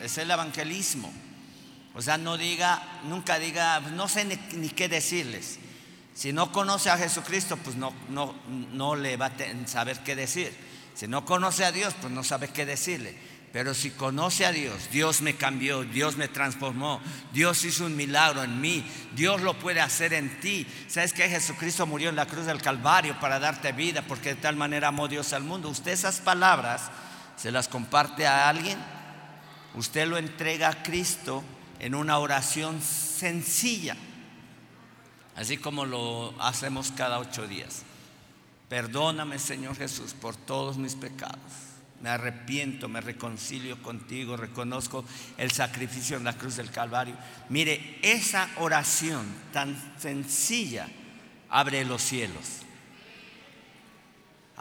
es el evangelismo. O sea, no diga, nunca diga, no sé ni, qué decirles. Si no conoce a Jesucristo, pues no, no, no le va a saber qué decir. Si no conoce a Dios, pues no sabe qué decirle. Pero si conoce a Dios, Dios me cambió, Dios me transformó, Dios hizo un milagro en mí, Dios lo puede hacer en ti. ¿Sabes que Jesucristo murió en la cruz del Calvario para darte vida? Porque de tal manera amó Dios al mundo. Usted esas palabras se las comparte a alguien, usted lo entrega a Cristo en una oración sencilla, así como lo hacemos cada ocho días. Perdóname, Señor Jesús, por todos mis pecados me arrepiento, me reconcilio contigo, reconozco el sacrificio en la cruz del Calvario. Mire, esa oración tan sencilla abre los cielos.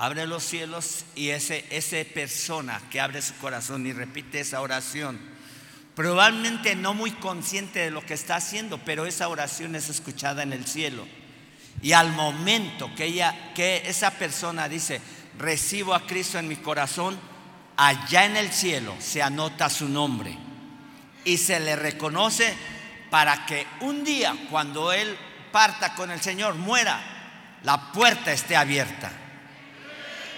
Abre los cielos y ese, esa persona que abre su corazón y repite esa oración, probablemente no muy consciente de lo que está haciendo, pero esa oración es escuchada en el cielo. Y al momento que ella, que esa persona dice, recibo a Cristo en mi corazón, allá en el cielo se anota su nombre y se le reconoce para que un día cuando él parta con el Señor, muera, la puerta esté abierta.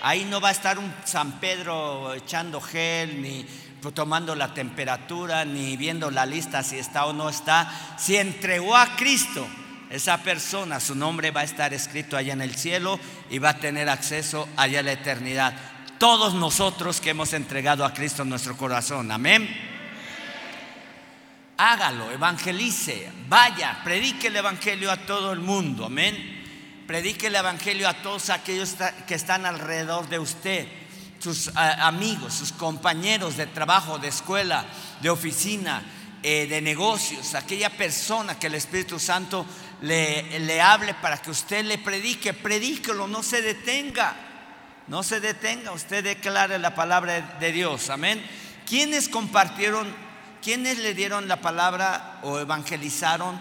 Ahí no va a estar un San Pedro echando gel, ni tomando la temperatura, ni viendo la lista si está o no está. Si entregó a Cristo, esa persona, su nombre va a estar escrito allá en el cielo y va a tener acceso allá a la eternidad todos nosotros que hemos entregado a Cristo en nuestro corazón. Amén. Hágalo, evangelice, vaya, predique el Evangelio a todo el mundo. Amén. Predique el Evangelio a todos aquellos que están alrededor de usted, sus eh, amigos, sus compañeros de trabajo, de escuela, de oficina, eh, de negocios, aquella persona que el Espíritu Santo le, le hable para que usted le predique, predíquelo, no se detenga. No se detenga, usted declare la palabra de Dios. Amén. ¿Quiénes compartieron, quiénes le dieron la palabra o evangelizaron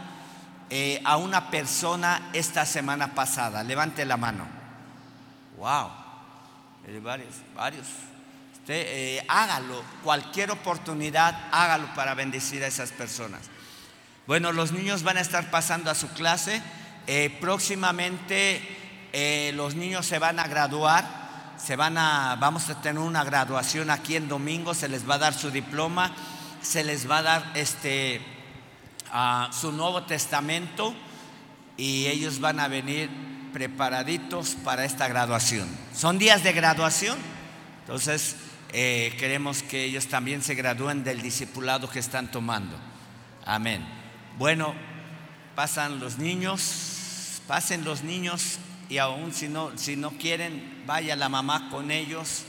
eh, a una persona esta semana pasada? Levante la mano. Wow. Varios, varios. Usted eh, hágalo, cualquier oportunidad, hágalo para bendecir a esas personas. Bueno, los niños van a estar pasando a su clase. Eh, próximamente los niños se van a graduar se van a, vamos a tener una graduación aquí en domingo, se les va a dar su diploma, se les va a dar este, su Nuevo Testamento y ellos van a venir preparaditos para esta graduación. Son días de graduación, entonces eh, queremos que ellos también se gradúen del discipulado que están tomando. Amén. Bueno, pasan los niños, pasen los niños y aún si no, si no quieren, vaya la mamá con ellos,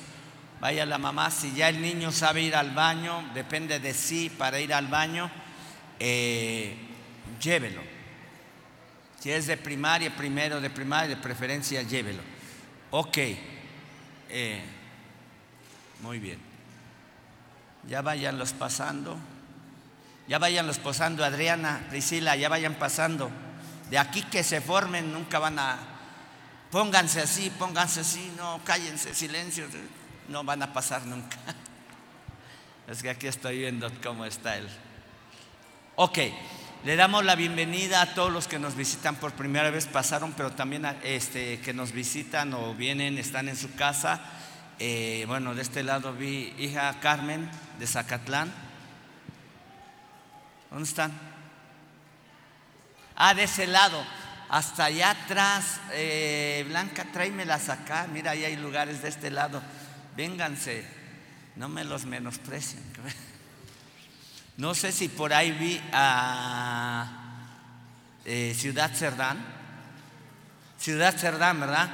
vaya la mamá, si ya el niño sabe ir al baño, depende de sí para ir al baño, eh, llévelo. Si es de primaria, primero de primaria, de preferencia, llévelo. Ok, eh, muy bien. Ya vayan los pasando. Ya vayan los pasando, Adriana, Priscila, ya vayan pasando. De aquí que se formen, nunca van a, Pónganse así, pónganse así, no, cállense, silencio, no van a pasar nunca. Es que aquí estoy viendo cómo está él. Ok, le damos la bienvenida a todos los que nos visitan por primera vez, pasaron, pero también a, este, que nos visitan o vienen, están en su casa. Eh, bueno, de este lado vi hija Carmen de Zacatlán. ¿Dónde están? Ah, de ese lado hasta allá atrás, eh, Blanca, tráemelas acá, mira, ahí hay lugares de este lado, vénganse, no me los menosprecien. No sé si por ahí vi a eh, Ciudad Cerdán, Ciudad Cerdán, ¿verdad?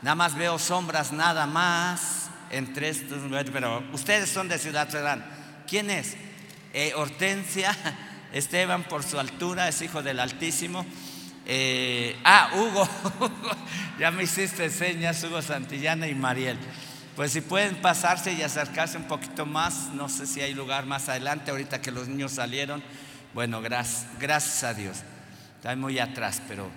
Nada más veo sombras, nada más, entre estos pero ustedes son de Ciudad Cerdán. ¿Quién es? Eh, Hortensia, Esteban por su altura, es hijo del Altísimo. Eh, ah, Hugo, ya me hiciste señas, Hugo Santillana y Mariel. Pues si pueden pasarse y acercarse un poquito más, no sé si hay lugar más adelante, ahorita que los niños salieron. Bueno, gracias, a Dios. Está muy atrás, pero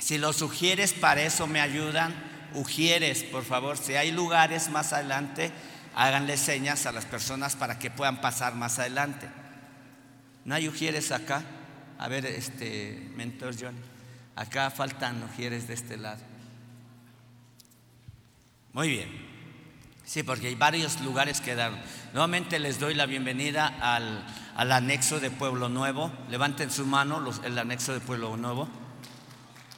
si lo sugieres, para eso me ayudan. Ujieres, por favor, si hay lugares más adelante, háganle señas a las personas para que puedan pasar más adelante. ¿No hay ujieres acá? A ver, este, mentor John, acá faltan ujieres de este lado. Muy bien. Sí, porque hay varios lugares que dar. Nuevamente les doy la bienvenida al, anexo de Pueblo Nuevo. Levanten su mano, el anexo de Pueblo Nuevo.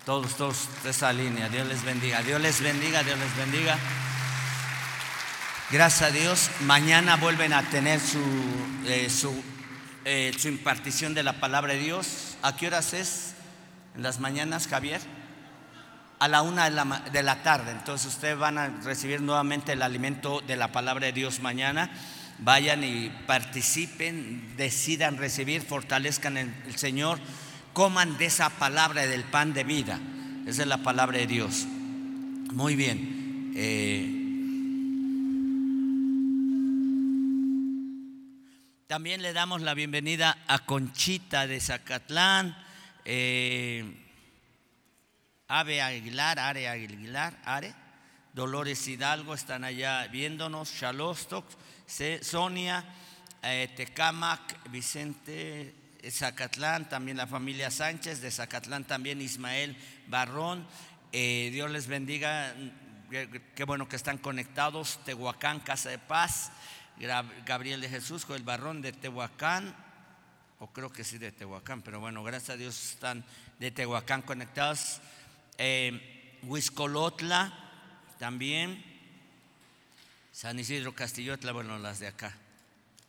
Todos, todos de esa línea. Dios les bendiga. Dios les bendiga, Dios les bendiga. Gracias a Dios. Mañana vuelven a tener su, eh, su, eh, su impartición de la palabra de Dios. ¿A qué horas es? ¿En las mañanas, Javier? A la una de la, tarde. Entonces ustedes van a recibir nuevamente el alimento de la palabra de Dios mañana. Vayan y participen, decidan recibir, fortalezcan el, el Señor, coman de esa palabra del pan de vida. Esa es la palabra de Dios. Muy bien. Eh, también le damos la bienvenida a Conchita de Zacatlán. Eh, Ave Aguilar, Are Aguilar, Are, Dolores Hidalgo están allá viéndonos, Shalostok, Sonia, eh, Tecamac, Vicente, Zacatlán, también la familia Sánchez, de Zacatlán también Ismael Barrón, eh, Dios les bendiga, qué bueno que están conectados, Tehuacán, Casa de Paz, Gabriel de Jesús, el Barrón de Tehuacán, o creo que sí de Tehuacán, pero bueno, gracias a Dios están de Tehuacán conectados eh, también, San Isidro Castillotla, bueno, las de acá.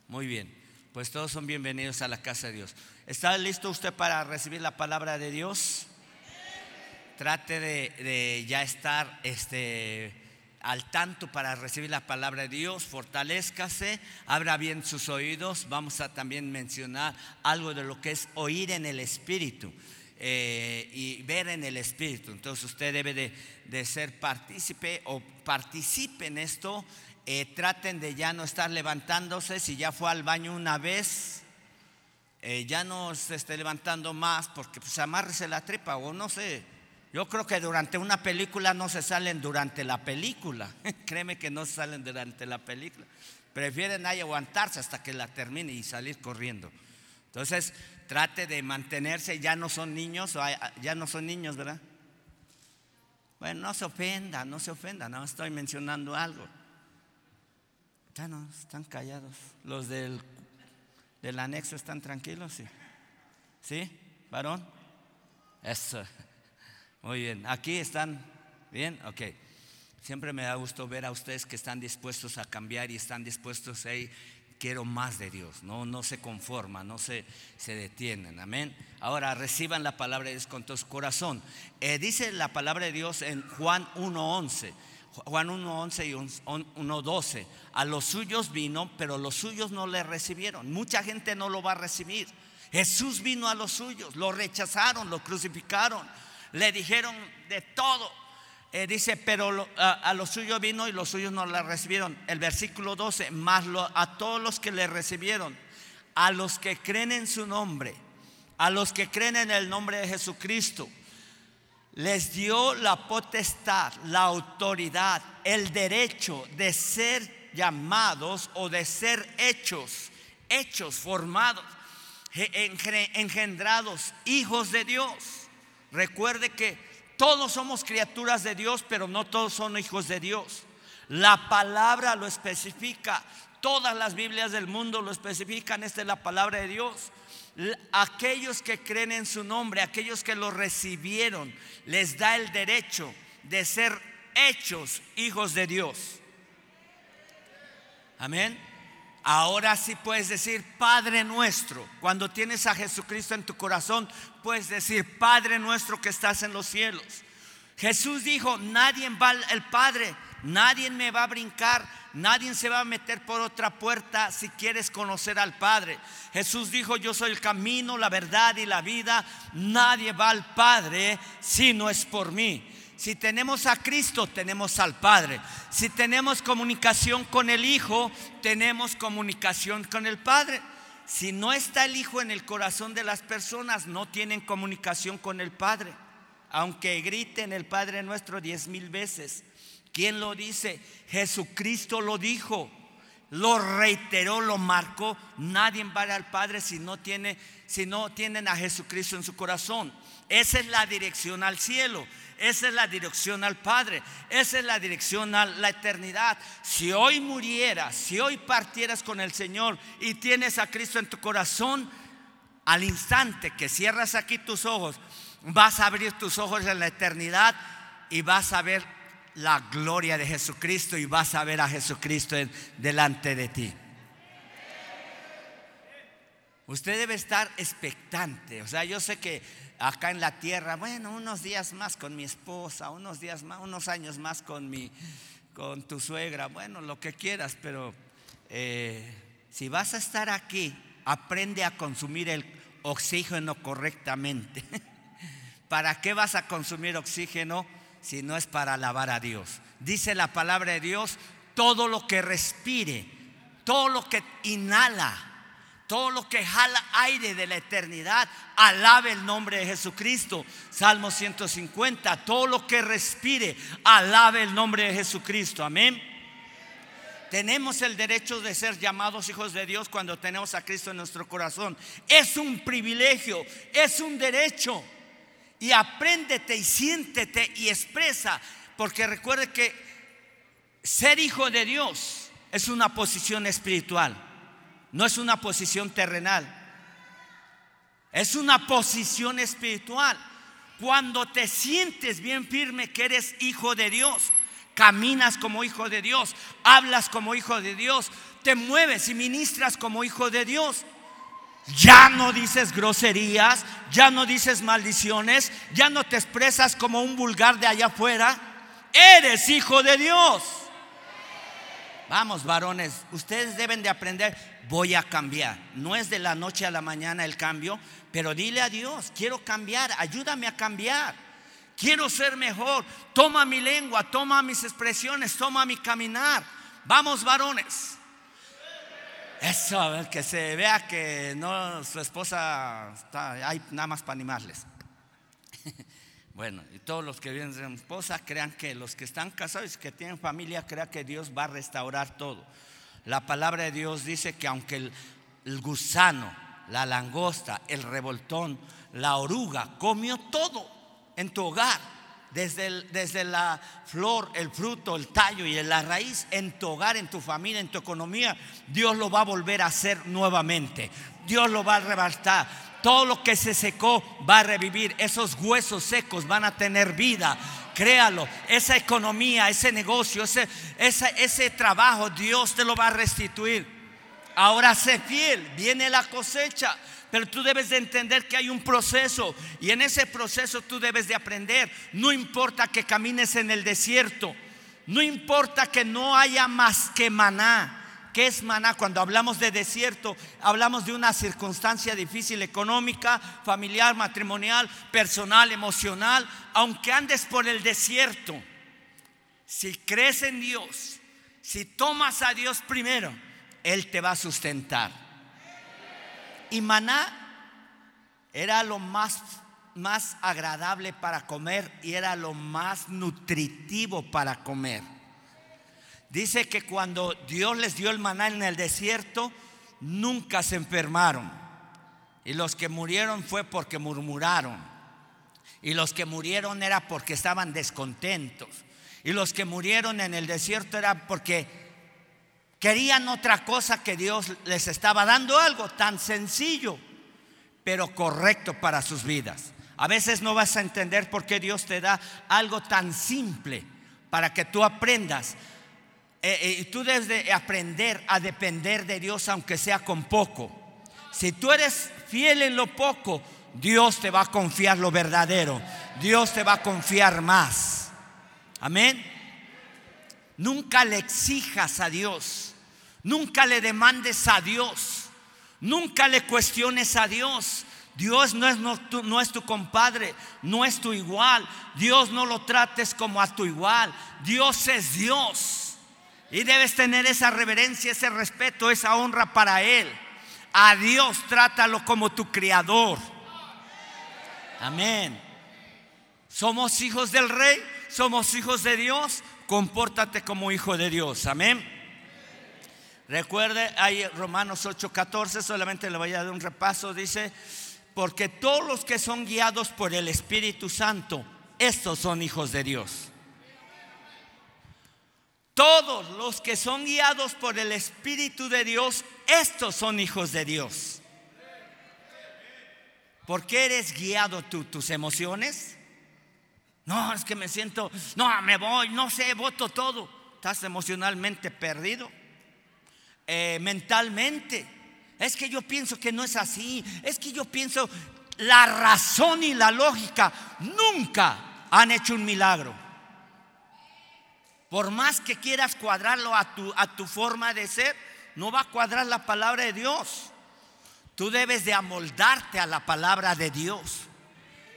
Muy bien, pues todos son bienvenidos a la casa de Dios. ¿Está listo usted para recibir la palabra de Dios? Trate de, ya estar este, al tanto para recibir la palabra de Dios, fortalezcase, abra bien sus oídos. Vamos a también mencionar algo de lo que es oír en el Espíritu. Eh, y ver en el Espíritu. Entonces usted debe de, ser partícipe o participe en esto. Eh, traten de ya no estar levantándose. Si ya fue al baño una vez, eh, ya no se esté levantando más porque pues amárrese la tripa o no sé. Yo creo que durante una película no se salen durante la película. Créeme que no se salen durante la película. Prefieren ahí aguantarse hasta que la termine y salir corriendo. Entonces, trate de mantenerse, ya no son niños, ya no son niños, ¿verdad? Bueno, no se ofenda, no se ofenda, no estoy mencionando algo. Ya no, están callados. Los del, del anexo están tranquilos, sí. ¿Sí, varón? Eso. Muy bien. Aquí están bien, ok. Siempre me da gusto ver a ustedes que están dispuestos a cambiar y están dispuestos a quiero más de Dios, no, no se conforman, no se, se detienen, amén. Ahora reciban la palabra de Dios con su corazón. Eh, dice la palabra de Dios en Juan 1.11, Juan 1.11 y 1.12, a los suyos vino, pero los suyos no le recibieron. Mucha gente no lo va a recibir. Jesús vino a los suyos, lo rechazaron, lo crucificaron, le dijeron de todo eh, dice, pero a, los suyos vino y los suyos no la recibieron. El versículo 12, más a todos los que le recibieron, a los que creen en su nombre, a los que creen en el nombre de Jesucristo, les dio la potestad, la autoridad, el derecho de ser llamados o de ser hechos, hechos, formados, engendrados, hijos de Dios. Recuerde que todos somos criaturas de Dios, pero no todos son hijos de Dios. La palabra lo especifica. Todas las Biblias del mundo lo especifican. Esta es la palabra de Dios. Aquellos que creen en su nombre, aquellos que lo recibieron, les da el derecho de ser hechos hijos de Dios. Amén. Ahora sí puedes decir Padre nuestro. Cuando tienes a Jesucristo en tu corazón, puedes decir Padre nuestro que estás en los cielos. Jesús dijo, nadie va al Padre, nadie me va a brincar, nadie se va a meter por otra puerta si quieres conocer al Padre. Jesús dijo, yo soy el camino, la verdad y la vida, nadie va al Padre si no es por mí. Si tenemos a Cristo, tenemos al Padre. Si tenemos comunicación con el Hijo, tenemos comunicación con el Padre. Si no está el Hijo en el corazón de las personas, no tienen comunicación con el Padre. Aunque griten el Padre nuestro diez mil veces. ¿Quién lo dice? Jesucristo lo dijo. lo reiteró, lo marcó. Nadie va al Padre si no, tiene, si no tienen a Jesucristo en su corazón. Esa es la dirección al cielo. Esa es la dirección al Padre. Esa es la dirección a la eternidad. Si hoy murieras, si hoy partieras con el Señor y tienes a Cristo en tu corazón, al instante que cierras aquí tus ojos, vas a abrir tus ojos en la eternidad y vas a ver la gloria de Jesucristo y vas a ver a Jesucristo delante de ti. Usted debe estar expectante. O sea, yo sé que acá en la tierra, bueno, unos días más con mi esposa, unos días más, unos años más con mi, con tu suegra, bueno, lo que quieras, pero eh, si vas a estar aquí, aprende a consumir el oxígeno correctamente. ¿Para qué vas a consumir oxígeno si no es para alabar a Dios? Dice la palabra de Dios, todo lo que respire, todo lo que inhala, todo lo que jala aire de la eternidad, alabe el nombre de Jesucristo. Salmo 150, todo lo que respire, alabe el nombre de Jesucristo. Amén. Tenemos el derecho de ser llamados hijos de Dios cuando tenemos a Cristo en nuestro corazón. Es un privilegio, es un derecho. Y apréndete y siéntete y expresa, porque recuerde que ser hijo de Dios es una posición espiritual. No es una posición terrenal. Es una posición espiritual. Cuando te sientes bien firme que eres hijo de Dios, caminas como hijo de Dios, hablas como hijo de Dios, te mueves y ministras como hijo de Dios. Ya no dices groserías, ya no dices maldiciones, ya no te expresas como un vulgar de allá afuera. Eres hijo de Dios. Vamos, varones, ustedes deben de aprender, voy a cambiar. No es de la noche a la mañana el cambio, pero dile a Dios, quiero cambiar, ayúdame a cambiar. Quiero ser mejor. Toma mi lengua, toma mis expresiones, toma mi caminar. Vamos, varones. Eso, que se vea que no su esposa está ahí nada más para animarles. Bueno, y todos los que viven de esposa crean que los que están casados y que tienen familia crean que Dios va a restaurar todo. La palabra de Dios dice que aunque el, gusano, la langosta, el revoltón, la oruga comió todo en tu hogar, desde, desde, la flor, el fruto, el tallo y la raíz, en tu hogar, en tu familia, en tu economía, Dios lo va a volver a hacer nuevamente. Dios lo va a arrebatar. Todo lo que se secó va a revivir. Esos huesos secos van a tener vida. Créalo. Esa economía, ese negocio, ese, ese, ese trabajo, Dios te lo va a restituir. Ahora sé fiel. Viene la cosecha. Pero tú debes de entender que hay un proceso y en ese proceso tú debes de aprender. No importa que camines en el desierto, no importa que no haya más que maná. ¿Qué es maná? Cuando hablamos de desierto, hablamos de una circunstancia difícil económica, familiar, matrimonial, personal, emocional. Aunque andes por el desierto, si crees en Dios, si tomas a Dios primero, Él te va a sustentar. Y maná era lo más, más agradable para comer y era lo más nutritivo para comer. Dice que cuando Dios les dio el maná en el desierto, nunca se enfermaron. Y los que murieron fue porque murmuraron. Y los que murieron era porque estaban descontentos. Y los que murieron en el desierto era porque querían otra cosa que Dios les estaba dando algo tan sencillo, pero correcto para sus vidas. A veces no vas a entender por qué Dios te da algo tan simple para que tú aprendas eh, eh, tú debes de aprender a depender de Dios aunque sea con poco. Si tú eres fiel en lo poco, Dios te va a confiar lo verdadero. Dios te va a confiar más. Amén. Nunca le exijas a Dios. Nunca le demandes a Dios. Nunca le cuestiones a Dios. Dios no es, no, no es, tu compadre, no es tu igual. Dios no lo trates como a tu igual. Dios es Dios. Y debes tener esa reverencia, ese respeto, esa honra para Él. A Dios trátalo como tu criador. Amén. Somos hijos del rey, somos hijos de Dios, compórtate como hijo de Dios. Amén. Recuerde, hay Romanos 8:14, solamente le voy a dar un repaso, dice, porque todos los que son guiados por el Espíritu Santo, estos son hijos de Dios. Todos los que son guiados por el Espíritu de Dios, estos son hijos de Dios. ¿Por qué eres guiado tú, tus emociones? No, es que me siento, no, me voy, no sé, voto todo. Estás emocionalmente perdido. Eh, mentalmente. Es que yo pienso que no es así. Es que yo pienso, la razón y la lógica nunca han hecho un milagro. Por más que quieras cuadrarlo a tu, a tu forma de ser, no va a cuadrar la palabra de Dios. Tú debes de amoldarte a la palabra de Dios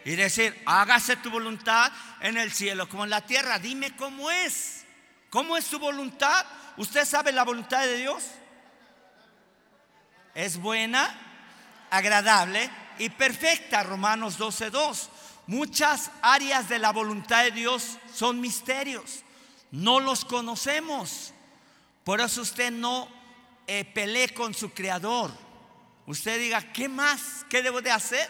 y decir, hágase tu voluntad en el cielo como en la tierra. Dime cómo es. ¿Cómo es tu voluntad? ¿Usted sabe la voluntad de Dios? Es buena, agradable y perfecta. Romanos 12.2. Muchas áreas de la voluntad de Dios son misterios no los conocemos. Por eso usted no eh, pelee con su creador. Usted diga, ¿qué más? ¿Qué debo de hacer?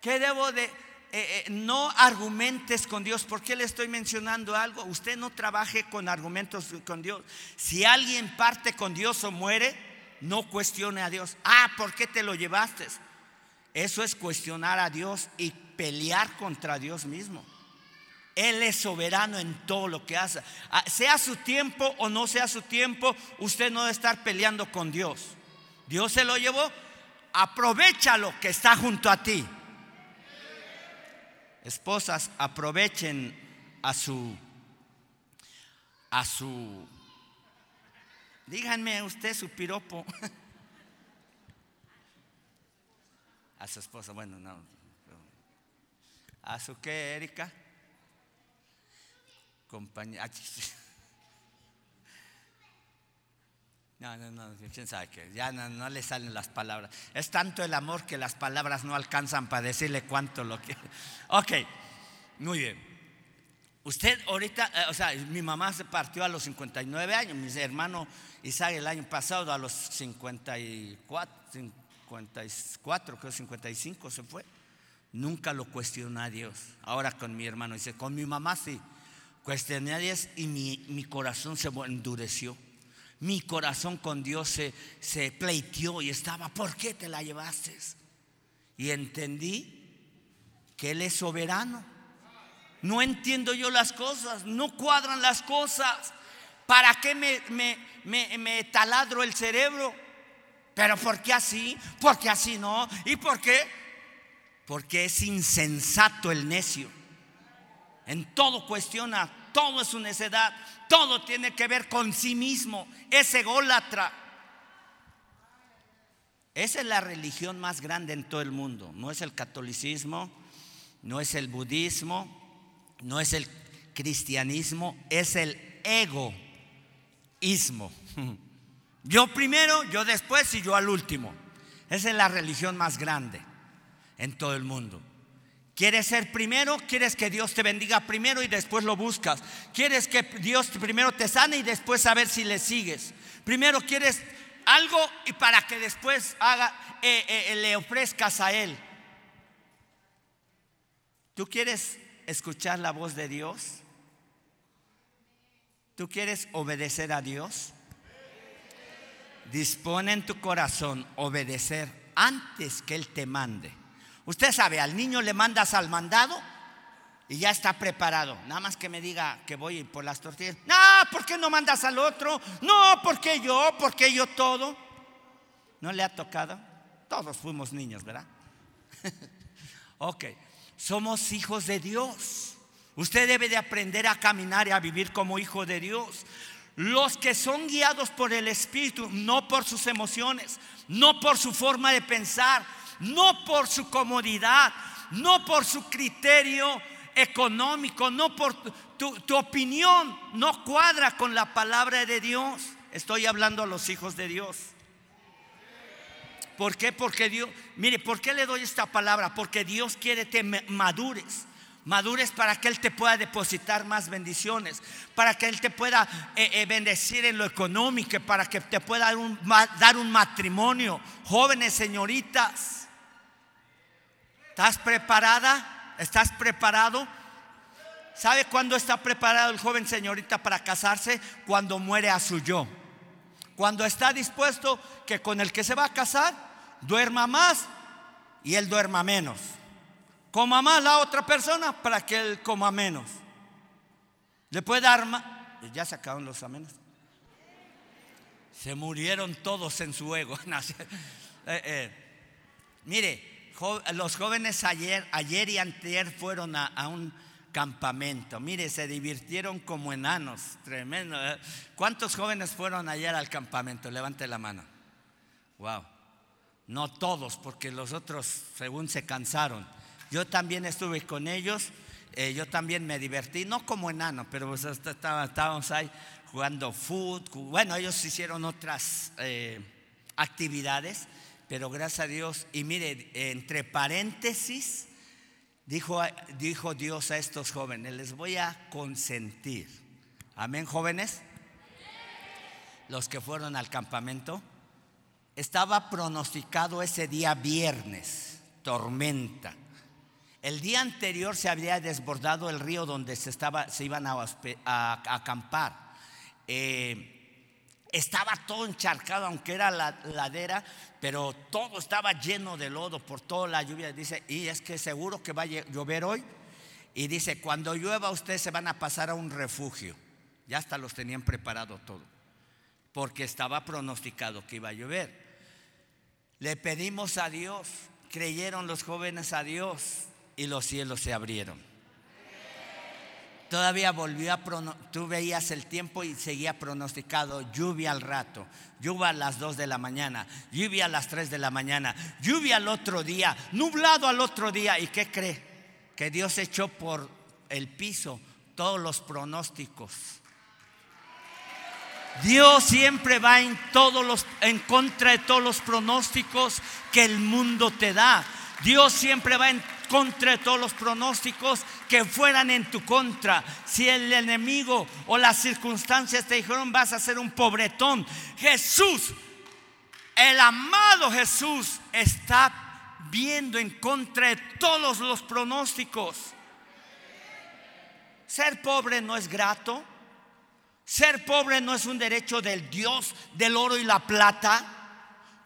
¿Qué debo de... Eh, eh, no argumentes con Dios. ¿Por qué le estoy mencionando algo? Usted no trabaje con argumentos con Dios. Si alguien parte con Dios o muere, no cuestione a Dios. Ah, ¿por qué te lo llevaste? Eso es cuestionar a Dios y pelear contra Dios mismo. Él es soberano en todo lo que hace. Ah, sea su tiempo o no sea su tiempo, usted no debe estar peleando con Dios. Dios se lo llevó, aprovechalo que está junto a ti. Esposas, aprovechen a su a su díganme usted su piropo a su esposa, bueno, no. ¿A su qué, Erika? No, no, no, quién sabe que ya no, le salen las palabras. Es tanto el amor que las palabras no alcanzan para decirle cuánto lo quiere. Ok, muy bien. Usted ahorita, eh, o sea, mi mamá se partió a los 59 años, mi hermano Isaac el año pasado a los 54, 54, creo 55 se fue. Nunca lo cuestionó a Dios. Ahora con mi hermano dice, con mi mamá sí. Cuestioné a Dios y mi, corazón se endureció. Mi corazón con Dios se, se pleiteó y estaba, ¿por qué te la llevaste? Y entendí que Él es soberano. No entiendo yo las cosas, no cuadran las cosas. ¿Para qué me, me, me, taladro el cerebro? Pero ¿por qué así? ¿Por qué así no? ¿Y por qué? Porque es insensato el necio. En todo cuestiona, todo es su necedad, todo tiene que ver con sí mismo, es ególatra. Esa es la religión más grande en todo el mundo. No es el catolicismo, no es el budismo, no es el cristianismo, es el egoísmo. Yo primero, yo después y yo al último. Esa es la religión más grande en todo el mundo. ¿Quieres ser primero? ¿Quieres que Dios te bendiga primero y después lo buscas? ¿Quieres que Dios primero te sane y después saber si le sigues? Primero quieres algo y para que después haga, eh, eh, le ofrezcas a Él. ¿Tú quieres escuchar la voz de Dios? ¿Tú quieres obedecer a Dios? Dispone en tu corazón obedecer antes que Él te mande. Usted sabe, al niño le mandas al mandado y ya está preparado. Nada más que me diga que voy por las tortillas. No, ¿por qué no mandas al otro? No, ¿por qué yo? ¿Por qué yo todo? ¿No le ha tocado? Todos fuimos niños, ¿verdad? ok, somos hijos de Dios. Usted debe de aprender a caminar y a vivir como hijo de Dios. Los que son guiados por el Espíritu, no por sus emociones, no por su forma de pensar, no por su comodidad, no por su criterio económico, no por tu, opinión, no cuadra con la palabra de Dios. Estoy hablando a los hijos de Dios. ¿Por qué? Porque Dios, mire, ¿por qué le doy esta palabra? Porque Dios quiere que madures. Madures para que Él te pueda depositar más bendiciones, para que Él te pueda eh, eh, bendecir en lo económico, para que te pueda dar un, dar un matrimonio. Jóvenes, señoritas, ¿estás preparada? ¿Estás preparado? ¿Sabe cuándo está preparado el joven señorita para casarse? Cuando muere a su yo. Cuando está dispuesto que con el que se va a casar duerma más y él duerma menos. Coma más la otra persona para que él coma menos. Le puede dar más. Ya se acabaron los amenos. Se murieron todos en su ego. Eh, eh. Mire, los jóvenes ayer, ayer y anterior fueron a un campamento. Mire, se divirtieron como enanos, tremendo. ¿eh? ¿Cuántos jóvenes fueron ayer al campamento? Levante la mano. Wow. No todos, porque los otros, según se cansaron. Yo también estuve con ellos, eh, yo también me divertí, no como enano, pero pues estábamos ahí jugando fútbol. Bueno, ellos hicieron otras eh, actividades, pero gracias a Dios. Y mire, entre paréntesis, Dijo, dijo Dios a estos jóvenes, les voy a consentir. Amén, jóvenes. Los que fueron al campamento. Estaba pronosticado ese día viernes, tormenta. El día anterior se había desbordado el río donde se, estaba, se iban a, acampar. Eh, estaba todo encharcado, aunque era la ladera, pero todo estaba lleno de lodo por toda la lluvia. Dice, y es que seguro que va a llover hoy. Y dice, cuando llueva ustedes se van a pasar a un refugio. Ya hasta los tenían preparado todo, porque estaba pronosticado que iba a llover. Le pedimos a Dios, creyeron los jóvenes a Dios y los cielos se abrieron. Todavía volvió a tú veías el tiempo y seguía pronosticado lluvia al rato, lluvia a las 2 de la mañana, lluvia a las 3 de la mañana, lluvia al otro día, nublado al otro día. ¿Y qué cree? Que Dios echó por el piso todos los pronósticos. Dios siempre va en todos los en contra de todos los pronósticos que el mundo te da. Dios siempre va en contra todos los pronósticos que fueran en tu contra. Si el enemigo o las circunstancias te dijeron vas a ser un pobretón, Jesús, el amado Jesús, está viendo en contra de todos los pronósticos. Ser pobre no es grato. Ser pobre no es un derecho del Dios del oro y la plata.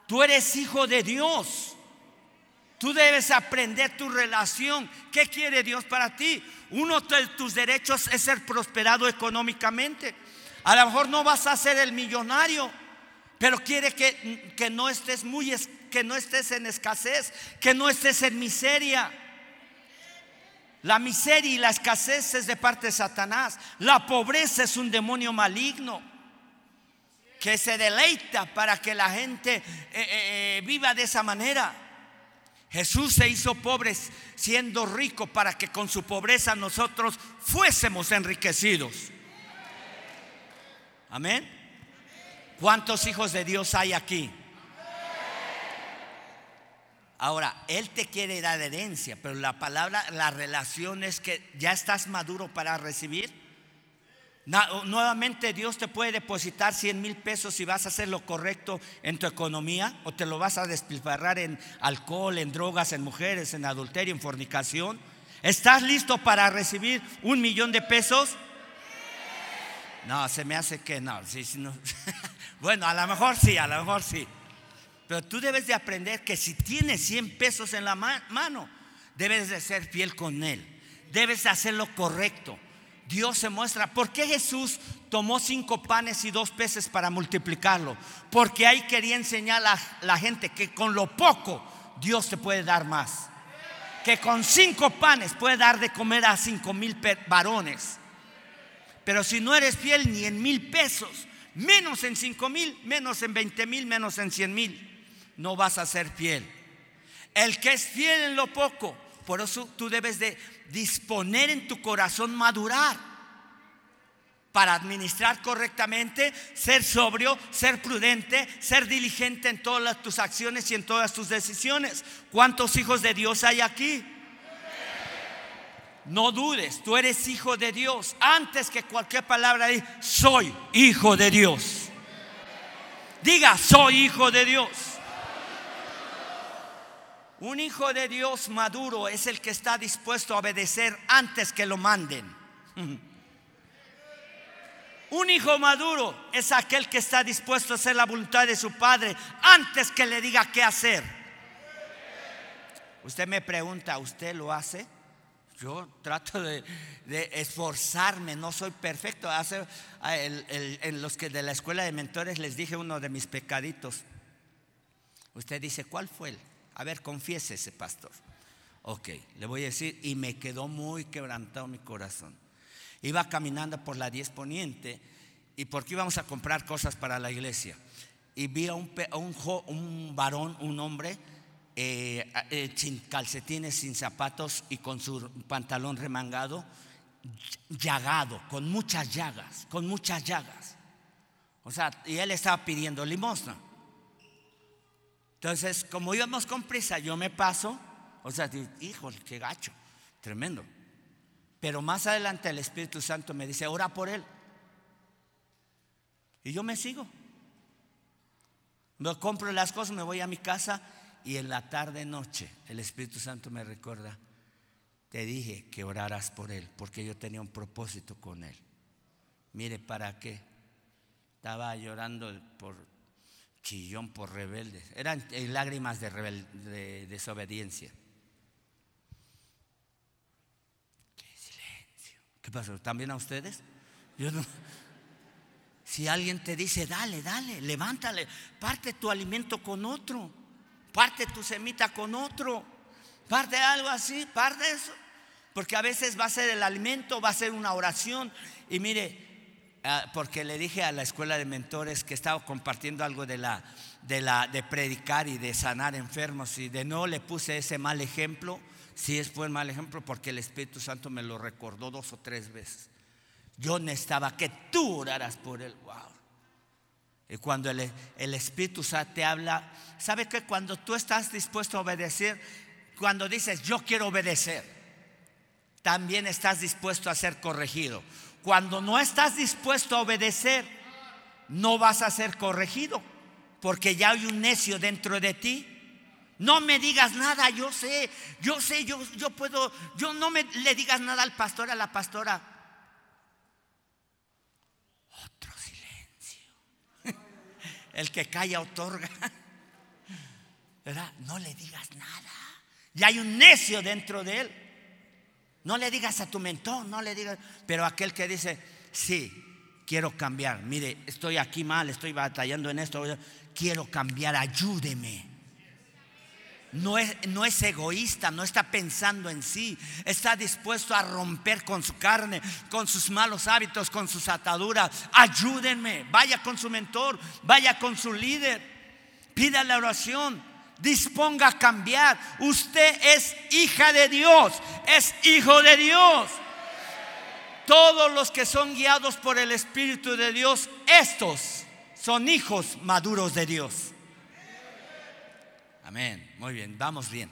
Tú eres hijo de Dios. Tú debes aprender tu relación. ¿Qué quiere Dios para ti? Uno de tus derechos es ser prosperado económicamente. A lo mejor no vas a ser el millonario, pero quiere que, que no estés muy que no estés en escasez, que no estés en miseria. La miseria y la escasez es de parte de Satanás. La pobreza es un demonio maligno que se deleita para que la gente eh, eh, eh, viva de esa manera. Jesús se hizo pobre siendo rico para que con su pobreza nosotros fuésemos enriquecidos. Amén. ¿Cuántos hijos de Dios hay aquí? Ahora, Él te quiere dar herencia, pero la palabra, la relación es que ya estás maduro para recibir. Nuevamente Dios te puede depositar 100 mil pesos si vas a hacer lo correcto en tu economía o te lo vas a despilfarrar en alcohol, en drogas, en mujeres, en adulterio, en fornicación. ¿Estás listo para recibir un millón de pesos? No, se me hace que no. bueno, a lo mejor sí, a lo mejor sí. Pero tú debes de aprender que si tienes 100 pesos en la mano, debes de ser fiel con él. Debes de hacer lo correcto. Dios se muestra. ¿Por qué Jesús tomó cinco panes y dos peces para multiplicarlo? Porque ahí quería enseñar a la gente que con lo poco Dios te puede dar más. Que con cinco panes puede dar de comer a cinco mil varones. Pero si no eres fiel ni en mil pesos, menos en cinco mil, menos en veinte mil, menos en cien mil, no vas a ser fiel. El que es fiel en lo poco, por eso tú debes de disponer en tu corazón madurar para administrar correctamente, ser sobrio, ser prudente, ser diligente en todas tus acciones y en todas tus decisiones. ¿Cuántos hijos de Dios hay aquí? No dudes, tú eres hijo de Dios. Antes que cualquier palabra, soy hijo de Dios. Diga, soy hijo de Dios. Un hijo de Dios maduro es el que está dispuesto a obedecer antes que lo manden. Un hijo maduro es aquel que está dispuesto a hacer la voluntad de su padre antes que le diga qué hacer. Usted me pregunta, ¿usted lo hace? Yo trato de, esforzarme, no soy perfecto. Hace, en los que de la escuela de mentores les dije uno de mis pecaditos. Usted dice, ¿cuál fue él? A ver, confiese ese pastor. Ok, le voy a decir, y me quedó muy quebrantado mi corazón. Iba caminando por la 10 Poniente y porque íbamos a comprar cosas para la iglesia. Y vi a un, un, varón, un hombre, eh, eh, sin calcetines, sin zapatos y con su pantalón remangado, llagado, con muchas llagas, con muchas llagas. O sea, y él estaba pidiendo limosna. Entonces, como íbamos con prisa, yo me paso, o sea, híjole, qué gacho, tremendo. Pero más adelante el Espíritu Santo me dice, ora por él. Y yo me sigo. Me compro las cosas, me voy a mi casa y en la tarde noche el Espíritu Santo me recuerda, te dije que oraras por él, porque yo tenía un propósito con él. Mire, ¿para qué? Estaba llorando por chillón, por rebelde. Eran lágrimas de, de desobediencia. ¿Qué pasó? ¿También a ustedes? Yo no. Si alguien te dice, dale, dale, levántale, parte tu alimento con otro, parte tu semita con otro, parte algo así, parte eso. Porque a veces va a ser el alimento, va a ser una oración. Y mire, porque le dije a la escuela de mentores que estaba compartiendo algo de la, de la de predicar y de sanar enfermos y de no le puse ese mal ejemplo Sí, es buen mal ejemplo porque el Espíritu Santo me lo recordó dos o tres veces. Yo necesitaba que tú oraras por él. Wow. Y cuando el, el Espíritu Santo te habla, ¿sabe que cuando tú estás dispuesto a obedecer, cuando dices yo quiero obedecer, también estás dispuesto a ser corregido. Cuando no estás dispuesto a obedecer, no vas a ser corregido, porque ya hay un necio dentro de ti no me digas nada, yo sé, yo sé, yo, yo puedo, yo no me le digas nada al pastor, a la pastora. Otro silencio. El que calla otorga. ¿Verdad? No le digas nada. Ya hay un necio dentro de él. No le digas a tu mentor, no le digas, pero aquel que dice, sí, quiero cambiar. Mire, estoy aquí mal, estoy batallando en esto, quiero cambiar, ayúdeme no es, no es, egoísta, no está pensando en sí, está dispuesto a romper con su carne, con sus malos hábitos, con sus ataduras. Ayúdenme, vaya con su mentor, vaya con su líder, pida la oración, disponga a cambiar. Usted es hija de Dios, es hijo de Dios. Todos los que son guiados por el Espíritu de Dios, estos son hijos maduros de Dios. Amén. Muy bien, vamos bien.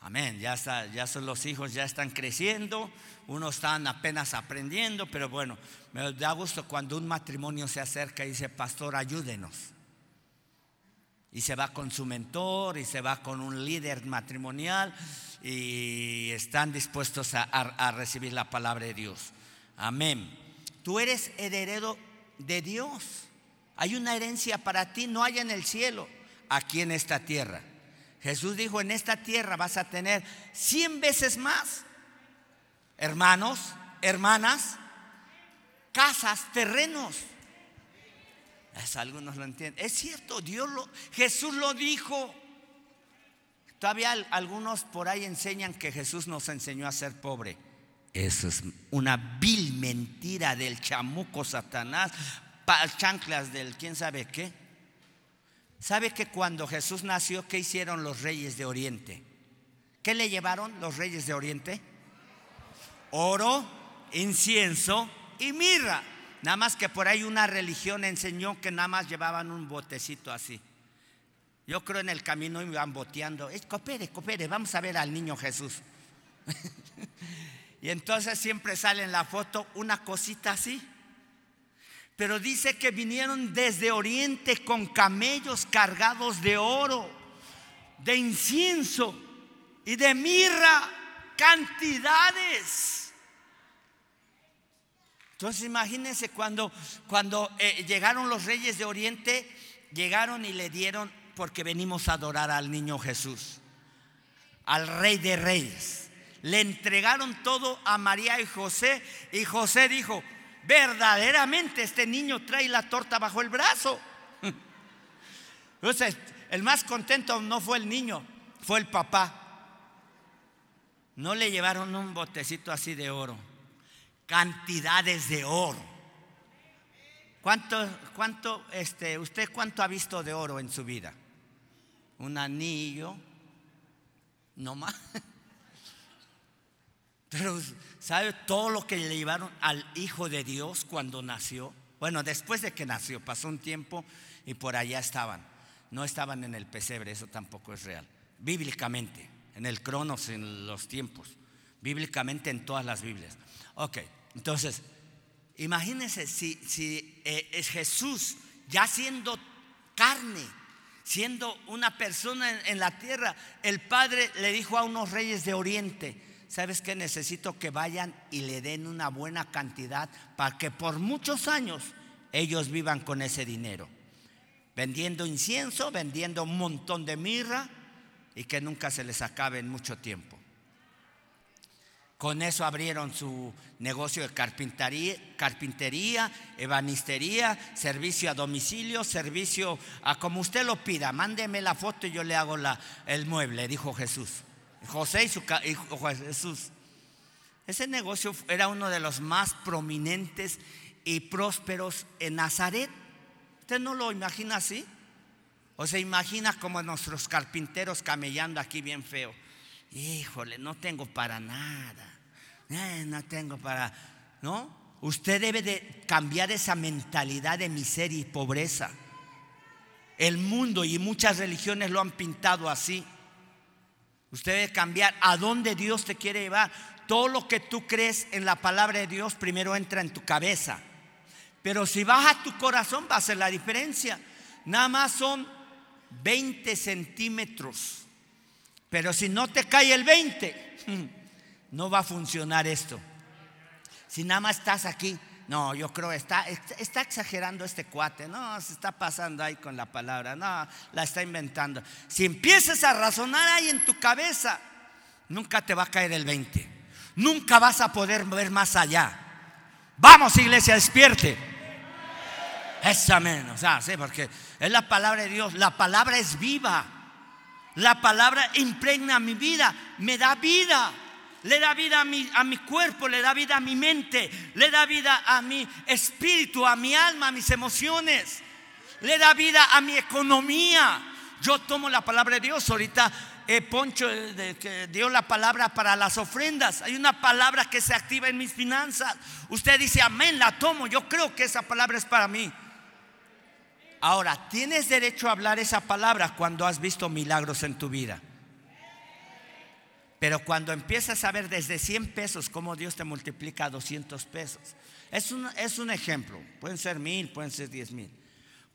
Amén. Ya, ya son los hijos, ya están creciendo. Unos están apenas aprendiendo, pero bueno, me da gusto cuando un matrimonio se acerca y dice, pastor, ayúdenos. Y se va con su mentor y se va con un líder matrimonial y están dispuestos a, recibir la palabra de Dios. Amén. Tú eres heredero de Dios. Hay una herencia para ti, no hay en el cielo aquí en esta tierra. Jesús dijo, en esta tierra vas a tener cien veces más. Hermanos, hermanas, casas, terrenos. Es, algunos lo entienden. Es cierto, Dios lo, Jesús lo dijo. Todavía algunos por ahí enseñan que Jesús nos enseñó a ser pobre. Eso es una vil mentira del chamuco Satanás, chanclas del quién sabe qué. ¿Sabe que cuando Jesús nació, qué hicieron los reyes de Oriente? ¿Qué le llevaron los reyes de Oriente? Oro, incienso y mirra. Nada más que por ahí una religión enseñó que nada más llevaban un botecito así. Yo creo en el camino iban boteando. Coopere, coopere, vamos a ver al niño Jesús. Y entonces siempre sale en la foto una cosita así. Pero dice que vinieron desde Oriente con camellos cargados de oro, de incienso y de mirra, cantidades. Entonces imagínense cuando, cuando eh, llegaron los reyes de Oriente, llegaron y le dieron, porque venimos a adorar al niño Jesús, al rey de reyes. Le entregaron todo a María y José y José dijo, verdaderamente este niño trae la torta bajo el brazo. Entonces, el más contento no fue el niño, fue el papá. No le llevaron un botecito así de oro, cantidades de oro. ¿Cuánto, cuánto, este, usted cuánto ha visto de oro en su vida? Un anillo, no más. Pero ¿sabe todo lo que le llevaron al Hijo de Dios cuando nació? Bueno, después de que nació, pasó un tiempo y por allá estaban. No estaban en el pesebre, eso tampoco es real. Bíblicamente, en el cronos, en los tiempos. Bíblicamente en todas las Biblias. Ok, entonces, imagínense si, si eh, es Jesús ya siendo carne, siendo una persona en la tierra, el Padre le dijo a unos reyes de Oriente, ¿sabes qué? Necesito que vayan y le den una buena cantidad para que por muchos años ellos vivan con ese dinero. Vendiendo incienso, vendiendo un montón de mirra y que nunca se les acabe en mucho tiempo. Con eso abrieron su negocio de carpintería, ebanistería, servicio a domicilio, servicio a como usted lo pida. Mándeme la foto y yo le hago la, el mueble, dijo Jesús. José y su hijo Jesús. Ese negocio era uno de los más prominentes y prósperos en Nazaret. ¿Usted no lo imagina así? O se imagina como nuestros carpinteros camellando aquí bien feo. Híjole, no tengo para nada. Eh, no tengo para... ¿No? Usted debe de cambiar esa mentalidad de miseria y pobreza. El mundo y muchas religiones lo han pintado así. Usted debe cambiar a dónde Dios te quiere llevar. Todo lo que tú crees en la palabra de Dios primero entra en tu cabeza. Pero si baja tu corazón va a ser la diferencia. Nada más son 20 centímetros. Pero si no te cae el 20, no va a funcionar esto. Si nada más estás aquí, no, yo creo está, está exagerando este cuate. No, se está pasando ahí con la palabra. No, la está inventando. Si empiezas a razonar ahí en tu cabeza, nunca te va a caer el 20. Nunca vas a poder ver más allá. Vamos, iglesia, despierte. Esa menos, o sea, sí, porque es la palabra de Dios. La palabra es viva. La palabra impregna mi vida, me da vida le da vida a mi, cuerpo, le da vida a mi mente, le da vida a mi espíritu, a mi alma, a mis emociones, le da vida a mi economía. Yo tomo la palabra de Dios. Ahorita eh, Poncho eh, que dio la palabra para las ofrendas. Hay una palabra que se activa en mis finanzas. Usted dice, amén, la tomo. Yo creo que esa palabra es para mí. Ahora, tienes derecho a hablar esa palabra cuando has visto milagros en tu vida. Pero cuando empiezas a ver desde 100 pesos cómo Dios te multiplica a 200 pesos, es un, es un ejemplo, pueden ser mil, pueden ser diez mil.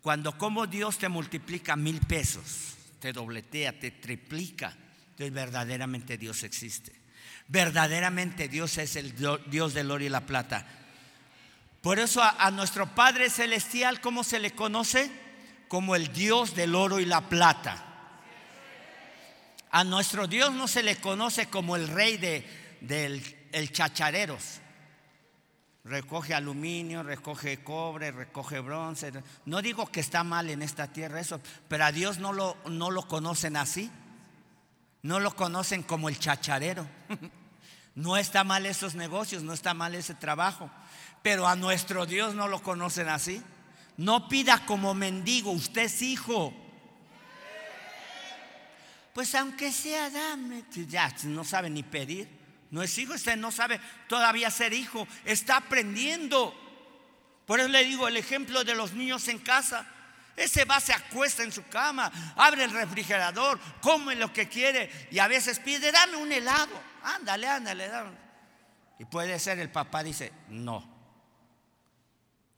Cuando como Dios te multiplica mil pesos, te dobletea, te triplica, entonces verdaderamente Dios existe. Verdaderamente Dios es el Dios del oro y la plata. Por eso a, a nuestro Padre Celestial, ¿cómo se le conoce? Como el Dios del oro y la plata. A nuestro Dios no se le conoce como el rey de, del el chachareros. Recoge aluminio, recoge cobre, recoge bronce. No digo que está mal en esta tierra eso, pero a Dios no lo, no lo conocen así. No lo conocen como el chacharero. No está mal esos negocios, no está mal ese trabajo. Pero a nuestro Dios no lo conocen así. No pida como mendigo, usted es hijo. Pues aunque sea, dame. Ya no sabe ni pedir. No es hijo, usted no sabe todavía ser hijo. Está aprendiendo. Por eso le digo el ejemplo de los niños en casa. Ese va, se acuesta en su cama, abre el refrigerador, come lo que quiere y a veces pide, dame un helado. Ándale, ándale, dame. Y puede ser el papá dice, no.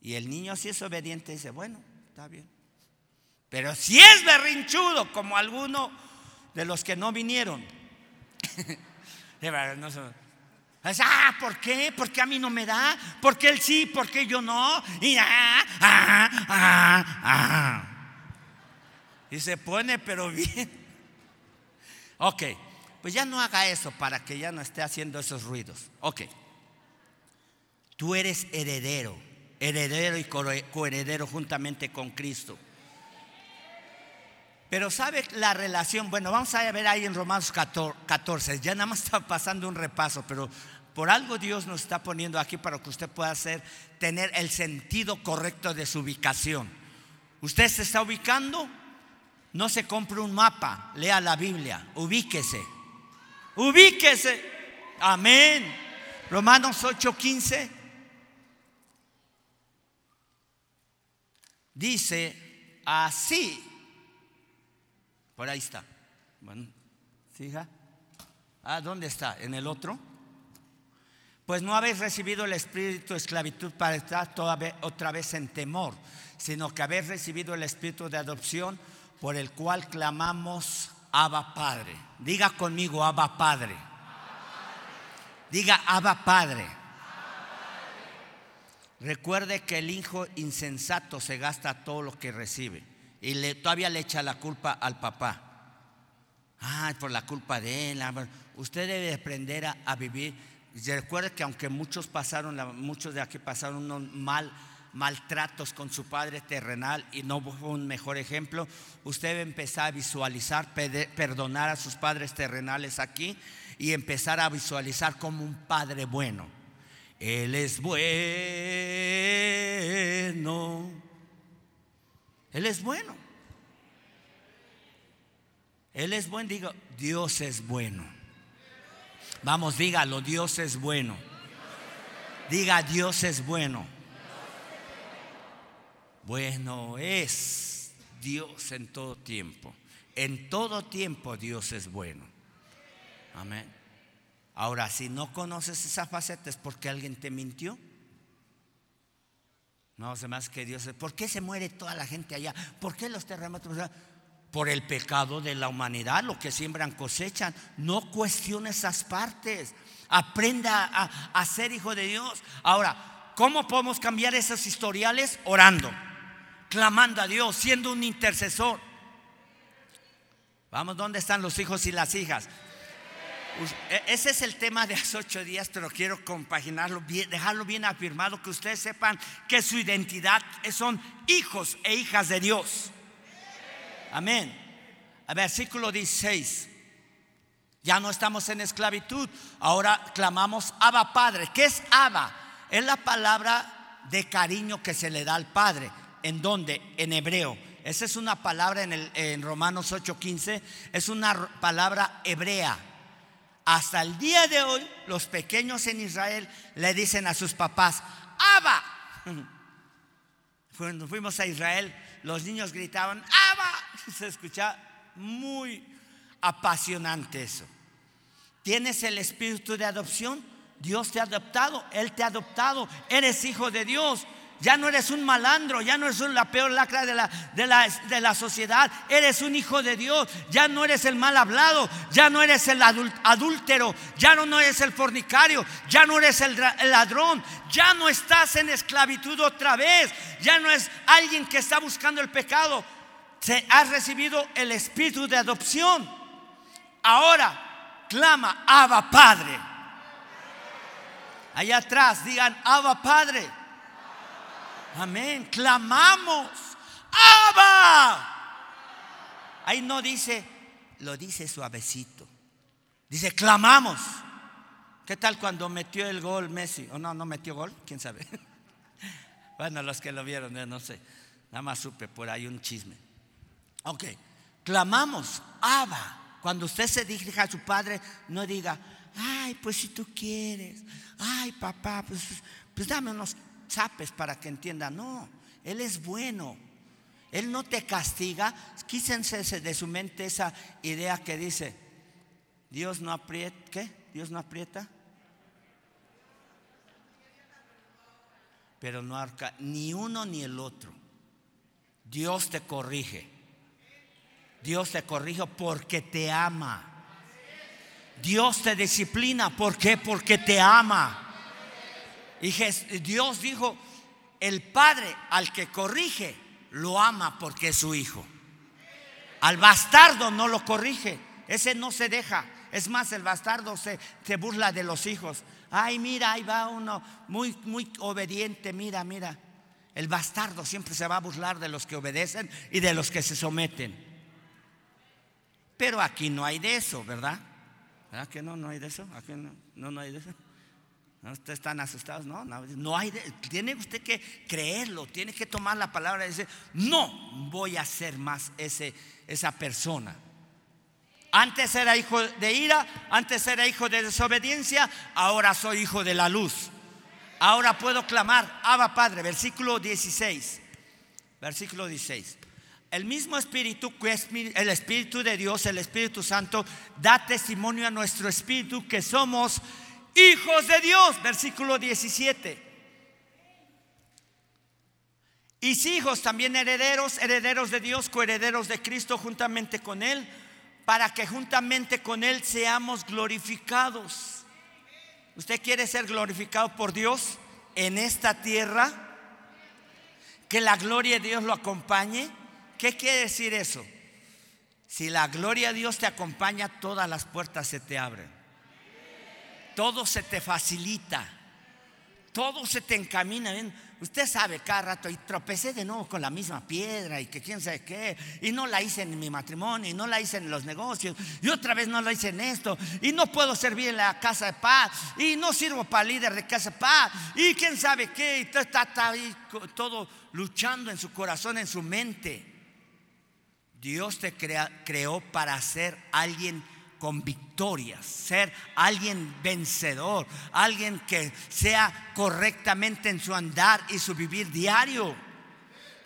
Y el niño si es obediente dice, bueno, está bien. Pero si es berrinchudo, como alguno de los que no vinieron, Ah, ¿por qué? ¿Por qué a mí no me da? ¿Por qué él sí? ¿Por qué yo no? Y, ah, ah, ah, ah. y se pone, pero bien. Ok, pues ya no haga eso para que ya no esté haciendo esos ruidos. Ok, tú eres heredero, heredero y coheredero juntamente con Cristo. Pero ¿sabe la relación? Bueno, vamos a ver ahí en Romanos 14. Ya nada más está pasando un repaso, pero por algo Dios nos está poniendo aquí para que usted pueda hacer, tener el sentido correcto de su ubicación. ¿Usted se está ubicando? No se compre un mapa, lea la Biblia, ubíquese. Ubíquese. Amén. Romanos 8:15 dice así por ahí está. Bueno, fija. Ah, ¿dónde está? ¿En el otro? Pues no habéis recibido el espíritu de esclavitud para estar otra vez en temor, sino que habéis recibido el espíritu de adopción por el cual clamamos Abba Padre. Diga conmigo Abba Padre. Diga Abba Padre. Recuerde que el hijo insensato se gasta todo lo que recibe y le, todavía le echa la culpa al papá. Ah, por la culpa de él. Ah, usted debe aprender a, vivir. recuerde que aunque muchos pasaron, muchos de aquí pasaron unos mal, maltratos con su padre terrenal y no fue un mejor ejemplo, usted debe empezar a visualizar, perdonar a sus padres terrenales aquí y empezar a visualizar como un padre bueno. Él es bueno. Él es bueno. Él es bueno, digo, Dios es bueno. Vamos, dígalo, Dios es bueno. Diga, Dios es bueno. Bueno es Dios en todo tiempo. En todo tiempo Dios es bueno. Amén. Ahora, si no conoces esa faceta es porque alguien te mintió. No, se más que Dios. ¿Por qué se muere toda la gente allá? ¿Por qué los terremotos? Por el pecado de la humanidad, lo que siembran cosechan. No cuestione esas partes. Aprenda a, a ser hijo de Dios. Ahora, ¿cómo podemos cambiar esos historiales? Orando, clamando a Dios, siendo un intercesor. Vamos, ¿dónde están los hijos y las hijas? E, ese es el tema de hace ocho días, pero quiero compaginarlo, dejarlo bien afirmado, que ustedes sepan que su identidad son hijos e hijas de Dios. Amén. Versículo 16. Ya no estamos en esclavitud, ahora clamamos Abba Padre. ¿Qué es Abba? Es la palabra de cariño que se le da al Padre. ¿En dónde? En hebreo. Esa es una palabra en, el, en Romanos 8:15, es una palabra hebrea hasta el día de hoy, los pequeños en Israel le dicen a sus papás, Abba. Cuando fuimos a Israel, los niños gritaban, Abba. Se escucha muy apasionante eso. ¿Tienes el espíritu de adopción? Dios te ha adoptado, Él te ha adoptado, eres hijo de Dios. Ya no eres un malandro, ya no eres la peor lacra de la, de, la, de la, sociedad, eres un hijo de Dios, ya no eres el mal hablado, ya no eres el adúltero, ya no, eres el fornicario, ya no eres el, ladrón, ya no estás en esclavitud otra vez, ya no es alguien que está buscando el pecado, Se, has recibido el espíritu de adopción. Ahora clama, Abba Padre. Allá atrás digan, Abba Padre. Amén. Clamamos. Abba. Ahí no dice, lo dice suavecito. Dice, clamamos. ¿Qué tal cuando metió el gol Messi? ¿O no, no metió gol? ¿Quién sabe? Bueno, los que lo vieron, no sé. Nada más supe por ahí un chisme. Ok, clamamos, Abba. Cuando usted se dirija a su padre, no diga, ay, pues si tú quieres, ay, papá, pues, pues dame unos chapes para que entienda. No, Él es bueno. Él no te castiga. Quísense de su mente esa idea que dice, Dios no aprieta, ¿qué? Dios no aprieta. pero no arca ni uno ni el otro. Dios te corrige. Dios te corrige porque te ama. Dios te disciplina. ¿Por qué? Porque te ama. Y Dios dijo, el Padre al que corrige, lo ama porque es su hijo. Al bastardo no lo corrige. Ese no se deja. Es más, el bastardo se, se burla de los hijos. Ay, mira, ahí va uno muy, muy obediente. Mira, mira. El bastardo siempre se va a burlar de los que obedecen y de los que se someten. Pero aquí no hay de eso, ¿verdad? ¿Verdad que no? No hay de eso. Aquí no, no, no hay de eso. ¿No ustedes están asustados? No, no, hay. tiene usted que creerlo, tiene que tomar la palabra y decir, no voy a ser más ese, esa persona. Antes era hijo de ira, antes era hijo de desobediencia, ahora soy hijo de la luz. Ahora puedo clamar, Abba Padre, versículo 16. Versículo 16. El mismo Espíritu, el Espíritu de Dios, el Espíritu Santo, da testimonio a nuestro Espíritu que somos hijos de Dios, versículo 17. Y hijos también herederos, herederos de Dios, coherederos de Cristo juntamente con Él, para que juntamente con Él seamos glorificados. ¿Usted quiere ser glorificado por Dios en esta tierra? Que la gloria de Dios lo acompañe. ¿Qué quiere decir eso? Si la gloria de Dios te acompaña, todas las puertas se te abren todo se te facilita, todo se te encamina. Usted sabe cada rato, y tropecé de nuevo con la misma piedra y que quién sabe qué, y no la hice en mi matrimonio, y no la hice en los negocios, y otra vez no la hice en esto, y no puedo servir en la casa de paz, y no sirvo para líder de casa de paz, y quién sabe qué, y todo está, ahí todo luchando en su corazón, en su mente. Dios te creó para ser alguien con victorias, ser alguien vencedor, alguien que sea correctamente en su andar y su vivir diario.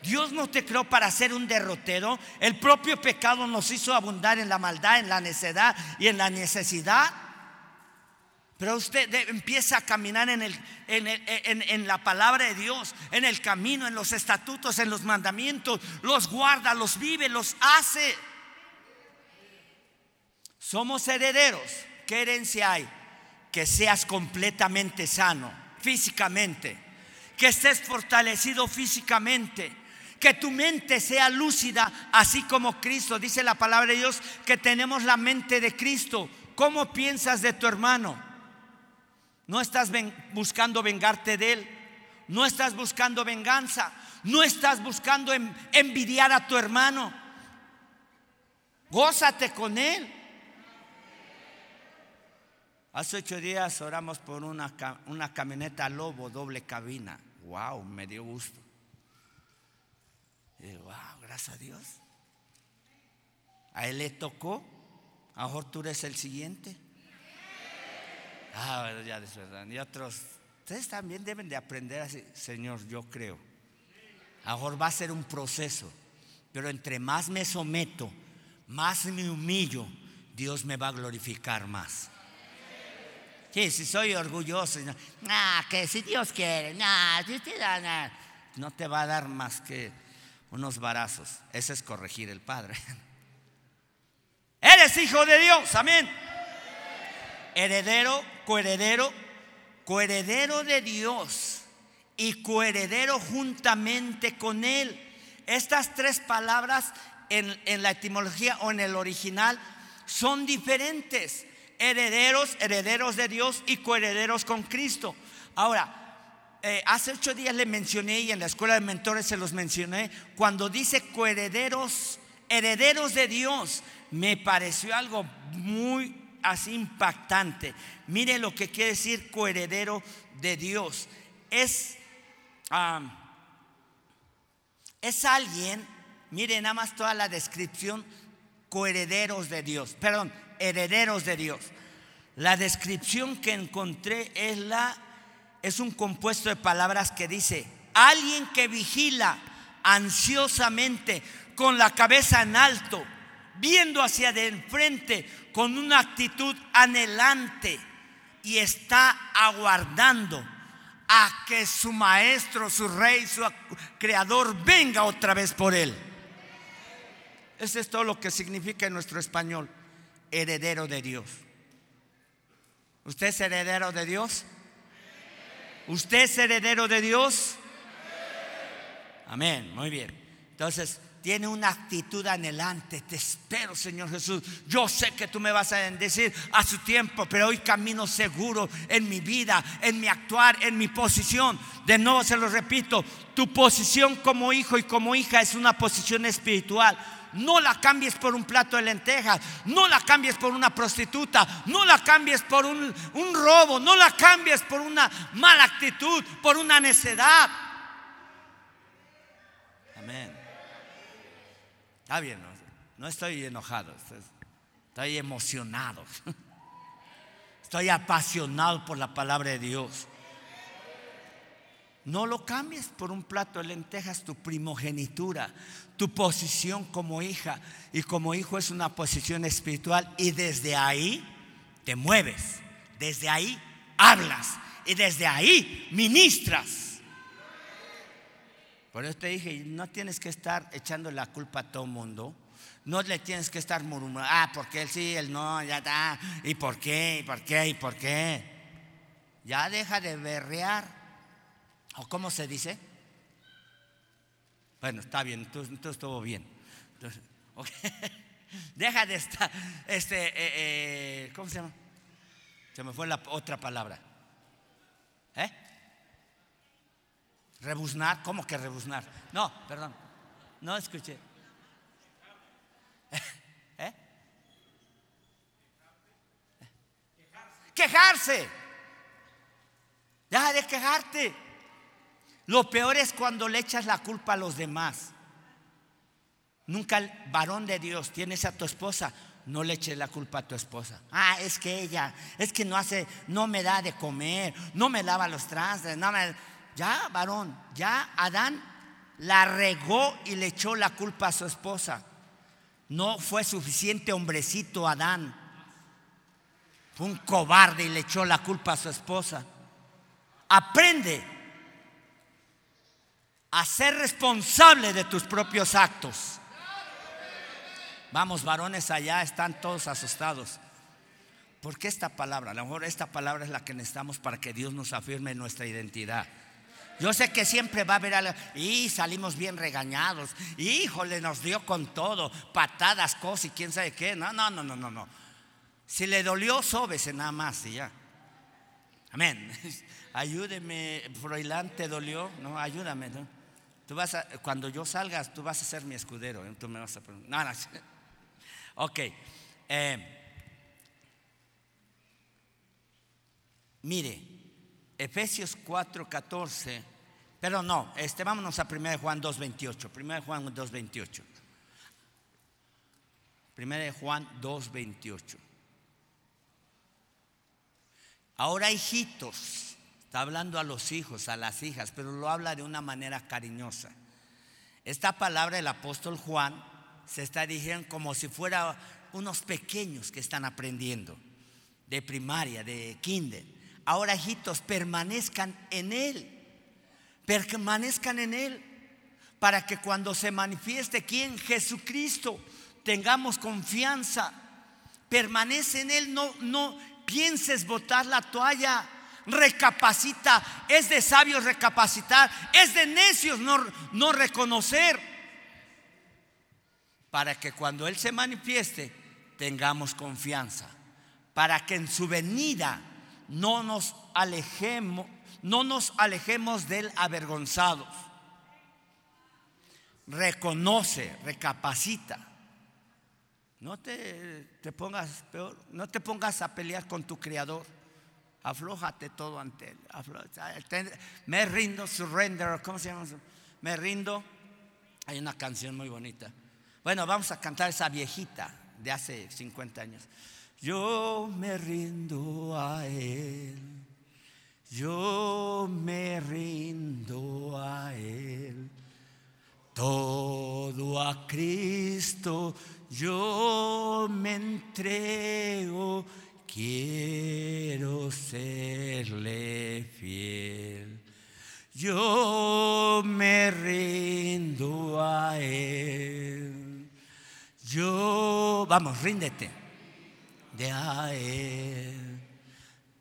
Dios no te creó para ser un derrotero. El propio pecado nos hizo abundar en la maldad, en la necedad y en la necesidad. Pero usted empieza a caminar en, el, en, la palabra de Dios, en el camino, en los estatutos, en los mandamientos. Los guarda, los vive, los hace. Somos herederos. ¿Qué herencia hay? Que seas completamente sano físicamente, que estés fortalecido físicamente, que tu mente sea lúcida, así como Cristo. Dice la palabra de Dios que tenemos la mente de Cristo. ¿Cómo piensas de tu hermano? No estás buscando vengarte de él, no estás buscando venganza, no estás buscando envidiar a tu hermano. Gózate con él. Hace ocho días oramos por una, una camioneta Lobo doble cabina. Wow, me dio gusto. Y wow, gracias a Dios. A él le tocó. A mejor tú eres el siguiente. Ah, ya de verdad. Y otros, ustedes también deben de aprender así. Señor, yo creo. A mejor va a ser un proceso. Pero entre más me someto, más me humillo, Dios me va a glorificar más. Sí, si soy orgulloso, ah, que si Dios quiere, no te va a dar más que unos varazos. Ese es corregir el Padre. Eres hijo de Dios, amén. Heredero, coheredero, coheredero de Dios y coheredero juntamente con Él. Estas tres palabras en, en la etimología o en el original son diferentes herederos, herederos de Dios y coherederos con Cristo. Ahora, eh, hace ocho días le mencioné y en la escuela de mentores se los mencioné, cuando dice coherederos, herederos de Dios, me pareció algo muy así impactante. Mire lo que quiere decir coheredero de Dios. Es, es alguien, mire nada más toda la descripción, coherederos de Dios. Perdón, herederos de Dios. La descripción que encontré es la es un compuesto de palabras que dice, alguien que vigila ansiosamente con la cabeza en alto, viendo hacia de enfrente con una actitud anhelante y está aguardando a que su maestro, su rey, su creador venga otra vez por él. Eso es todo lo que significa en nuestro español, heredero de Dios. ¿Usted es heredero de Dios? ¿Usted es heredero de Dios? Amén, muy bien. Entonces, tiene una actitud anhelante. Te espero, Señor Jesús. Yo sé que tú me vas a bendecir a su tiempo, pero hoy camino seguro en mi vida, en mi actuar, en mi posición. De nuevo se lo repito, tu posición como hijo y como hija es una posición espiritual. No la cambies por un plato de lentejas, no la cambies por una prostituta, no la cambies por un, un robo, no la cambies por una mala actitud, por una necedad. Amén. Está bien, no, estoy enojado, estoy emocionado. Estoy apasionado por la palabra de Dios. No lo cambies por un plato de lentejas, tu primogenitura, tu posición como hija. Y como hijo es una posición espiritual y desde ahí te mueves, desde ahí hablas y desde ahí ministras. Por eso te dije, no tienes que estar echando la culpa a todo mundo. No le tienes que estar murmurando, ah, porque él sí, él no, ya está. ¿Y por qué? ¿Y por qué? ¿Y por qué? Ya deja de berrear. ¿O cómo se dice? Bueno, está bien, entonces, estuvo bien. Deja de estar, este, eh, eh, ¿cómo se llama? Se me fue la otra palabra. ¿Eh? Rebuznar, ¿cómo que rebuznar? No, perdón, no escuché. ¿Eh? Quejarse. Deja de quejarte. Lo peor es cuando le echas la culpa a los demás. Nunca el varón de Dios tienes a tu esposa, no le eches la culpa a tu esposa. Ah, es que ella, es que no hace, no me da de comer, no me lava los trastes, no me ya, varón, ya Adán la regó y le echó la culpa a su esposa. No fue suficiente hombrecito Adán. Fue un cobarde y le echó la culpa a su esposa. Aprende a ser responsable de tus propios actos. Vamos, varones allá, están todos asustados. ¿Por qué esta palabra? A lo mejor esta palabra es la que necesitamos para que Dios nos afirme nuestra identidad. Yo sé que siempre va a haber algo. Y salimos bien regañados. Híjole, nos dio con todo. Patadas, cosas y quién sabe qué. No, no, no, no, no, no. Si le dolió, sóbese nada más y ya. Amén. Ayúdeme, Froilán, ¿te dolió? No, ayúdame. Tú vas cuando yo salgas, tú vas a ser mi escudero. ¿eh? Tú me vas a no. Ok. Eh, mire, Efesios 4:14, pero no, este, vámonos a 1 Juan 2:28. 1 Juan 2:28. 1 Juan 2:28. Ahora hijitos, está hablando a los hijos, a las hijas, pero lo habla de una manera cariñosa. Esta palabra del apóstol Juan se está dirigiendo como si fuera unos pequeños que están aprendiendo de primaria, de kinder. Ahora, hijitos, permanezcan en Él. Permanezcan en Él. Para que cuando se manifieste quien Jesucristo tengamos confianza. Permanece en Él. No, no pienses botar la toalla. Recapacita. Es de sabios recapacitar. Es de necios no, no reconocer. Para que cuando Él se manifieste tengamos confianza. Para que en su venida no nos alejemos, no nos alejemos del avergonzado. Reconoce, recapacita. No te, pongas peor, no te pongas a pelear con tu creador. Aflójate todo ante él. Me rindo, surrender, ¿cómo se llama? Me rindo. Hay una canción muy bonita. Bueno, vamos a cantar esa viejita de hace 50 años. Yo me rindo a Él, yo me rindo a Él. Todo a Cristo yo me entrego, quiero serle fiel. Yo me rindo a Él. Yo, vamos, ríndete de a Él.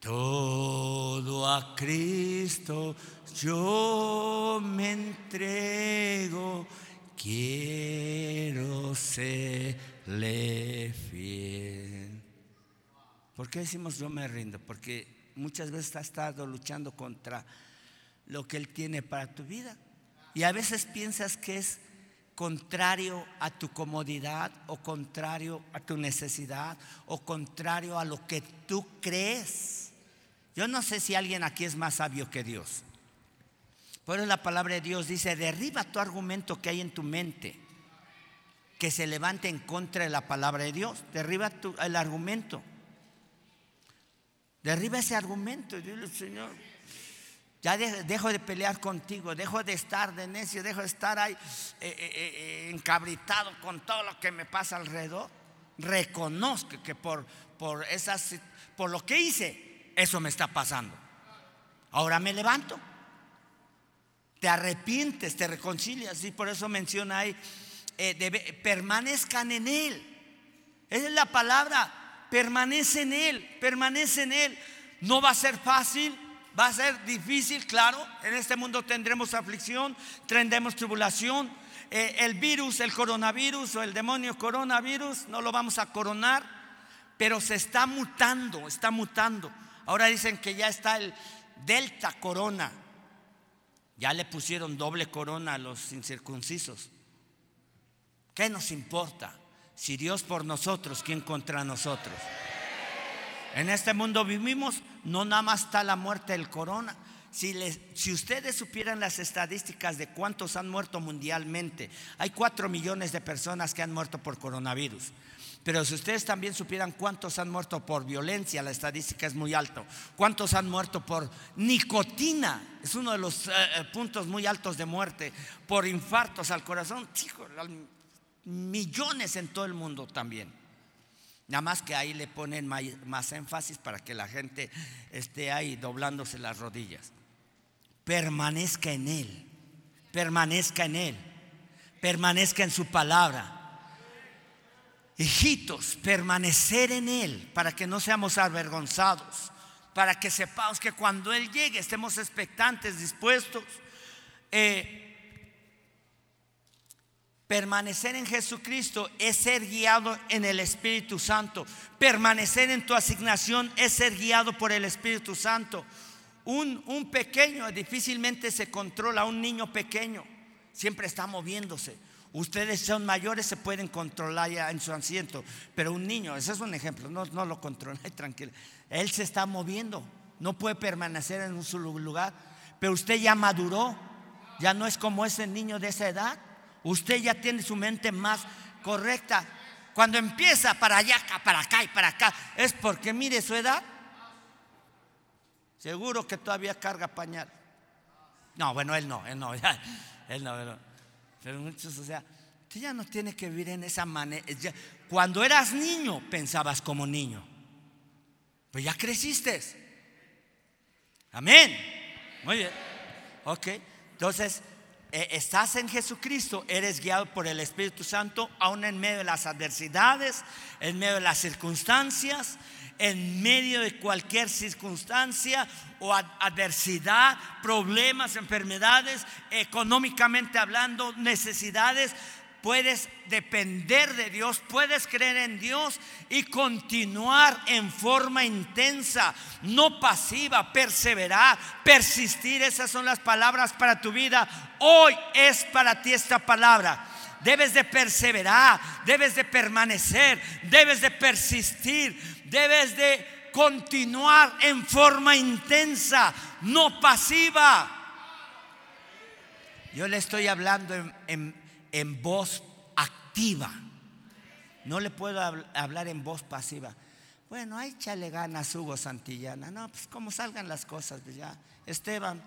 Todo a Cristo yo me entrego. Quiero serle fiel. ¿Por qué decimos yo me rindo? Porque muchas veces has estado luchando contra lo que Él tiene para tu vida. Y a veces piensas que es contrario a tu comodidad o contrario a tu necesidad o contrario a lo que tú crees. Yo no sé si alguien aquí es más sabio que Dios. Por eso la palabra de Dios dice, derriba tu argumento que hay en tu mente, que se levante en contra de la palabra de Dios. Derriba tu, el argumento. Derriba ese argumento y dile, Señor, ya dejo de pelear contigo, dejo de estar de necio, dejo de estar ahí eh, eh, eh, encabritado con todo lo que me pasa alrededor. Reconozco que por, por, esas, por lo que hice, eso me está pasando. Ahora me levanto. Te arrepientes, te reconcilias. Y por eso menciona ahí, permanezcan en Él. Esa es la palabra, permanece en Él, permanece en Él. No va a ser fácil, Va a ser difícil, claro. En este mundo tendremos aflicción, tendremos tribulación. Eh, el virus, el coronavirus o el demonio coronavirus, no lo vamos a coronar, pero se está mutando, está mutando. Ahora dicen que ya está el delta corona. Ya le pusieron doble corona a los incircuncisos. ¿Qué nos importa? Si Dios por nosotros, ¿quién contra nosotros? En este mundo vivimos, no nada más está la muerte del corona. Si, ustedes supieran las estadísticas de cuántos han muerto mundialmente, hay cuatro millones de personas que han muerto por coronavirus. Pero si ustedes también supieran cuántos han muerto por violencia, la estadística es muy alto. Cuántos han muerto por nicotina, es uno de los eh, eh, puntos muy altos de muerte, por infartos al corazón, millones en todo el mundo también. Nada más que ahí le ponen más, énfasis para que la gente esté ahí doblándose las rodillas. Permanezca en Él, permanezca en Él, permanezca en su palabra. Hijitos, permanecer en Él para que no seamos avergonzados, para que sepamos que cuando Él llegue estemos expectantes, dispuestos. Eh, Permanecer en Jesucristo es ser guiado en el Espíritu Santo. Permanecer en tu asignación es ser guiado por el Espíritu Santo. Un, un pequeño difícilmente se controla, un niño pequeño siempre está moviéndose. Ustedes son mayores, se pueden controlar ya en su asiento, pero un niño, ese es un ejemplo, no, no lo controla, tranquilo. Él se está moviendo, no puede permanecer en su lugar, pero usted ya maduró, ya no es como ese niño de esa edad. Usted ya tiene su mente más correcta. Cuando empieza para allá, para acá y para acá, es porque mire su edad. Seguro que todavía carga pañal. No, bueno, él no, él no, él no, pero, pero muchos, o sea, usted ya no tiene que vivir en esa manera. Cuando eras niño, pensabas como niño. Pues ya creciste. Amén. Muy bien. Ok. Entonces, eh, estás en Jesucristo, eres guiado por el Espíritu Santo, aún en medio de las adversidades, en medio de las circunstancias, en medio de cualquier circunstancia o adversidad, problemas, enfermedades, económicamente hablando, necesidades puedes depender de Dios, puedes creer en Dios y continuar en forma intensa, no pasiva, perseverar, persistir. Esas son las palabras para tu vida. Hoy es para ti esta palabra. Debes de perseverar, debes de permanecer, debes de persistir, debes de continuar en forma intensa, no pasiva. Yo le estoy hablando en, en voz activa. No le puedo hablar en voz pasiva. Bueno, ahí chale ganas, Hugo Santillana. No, pues como salgan las cosas, pues ya. Esteban,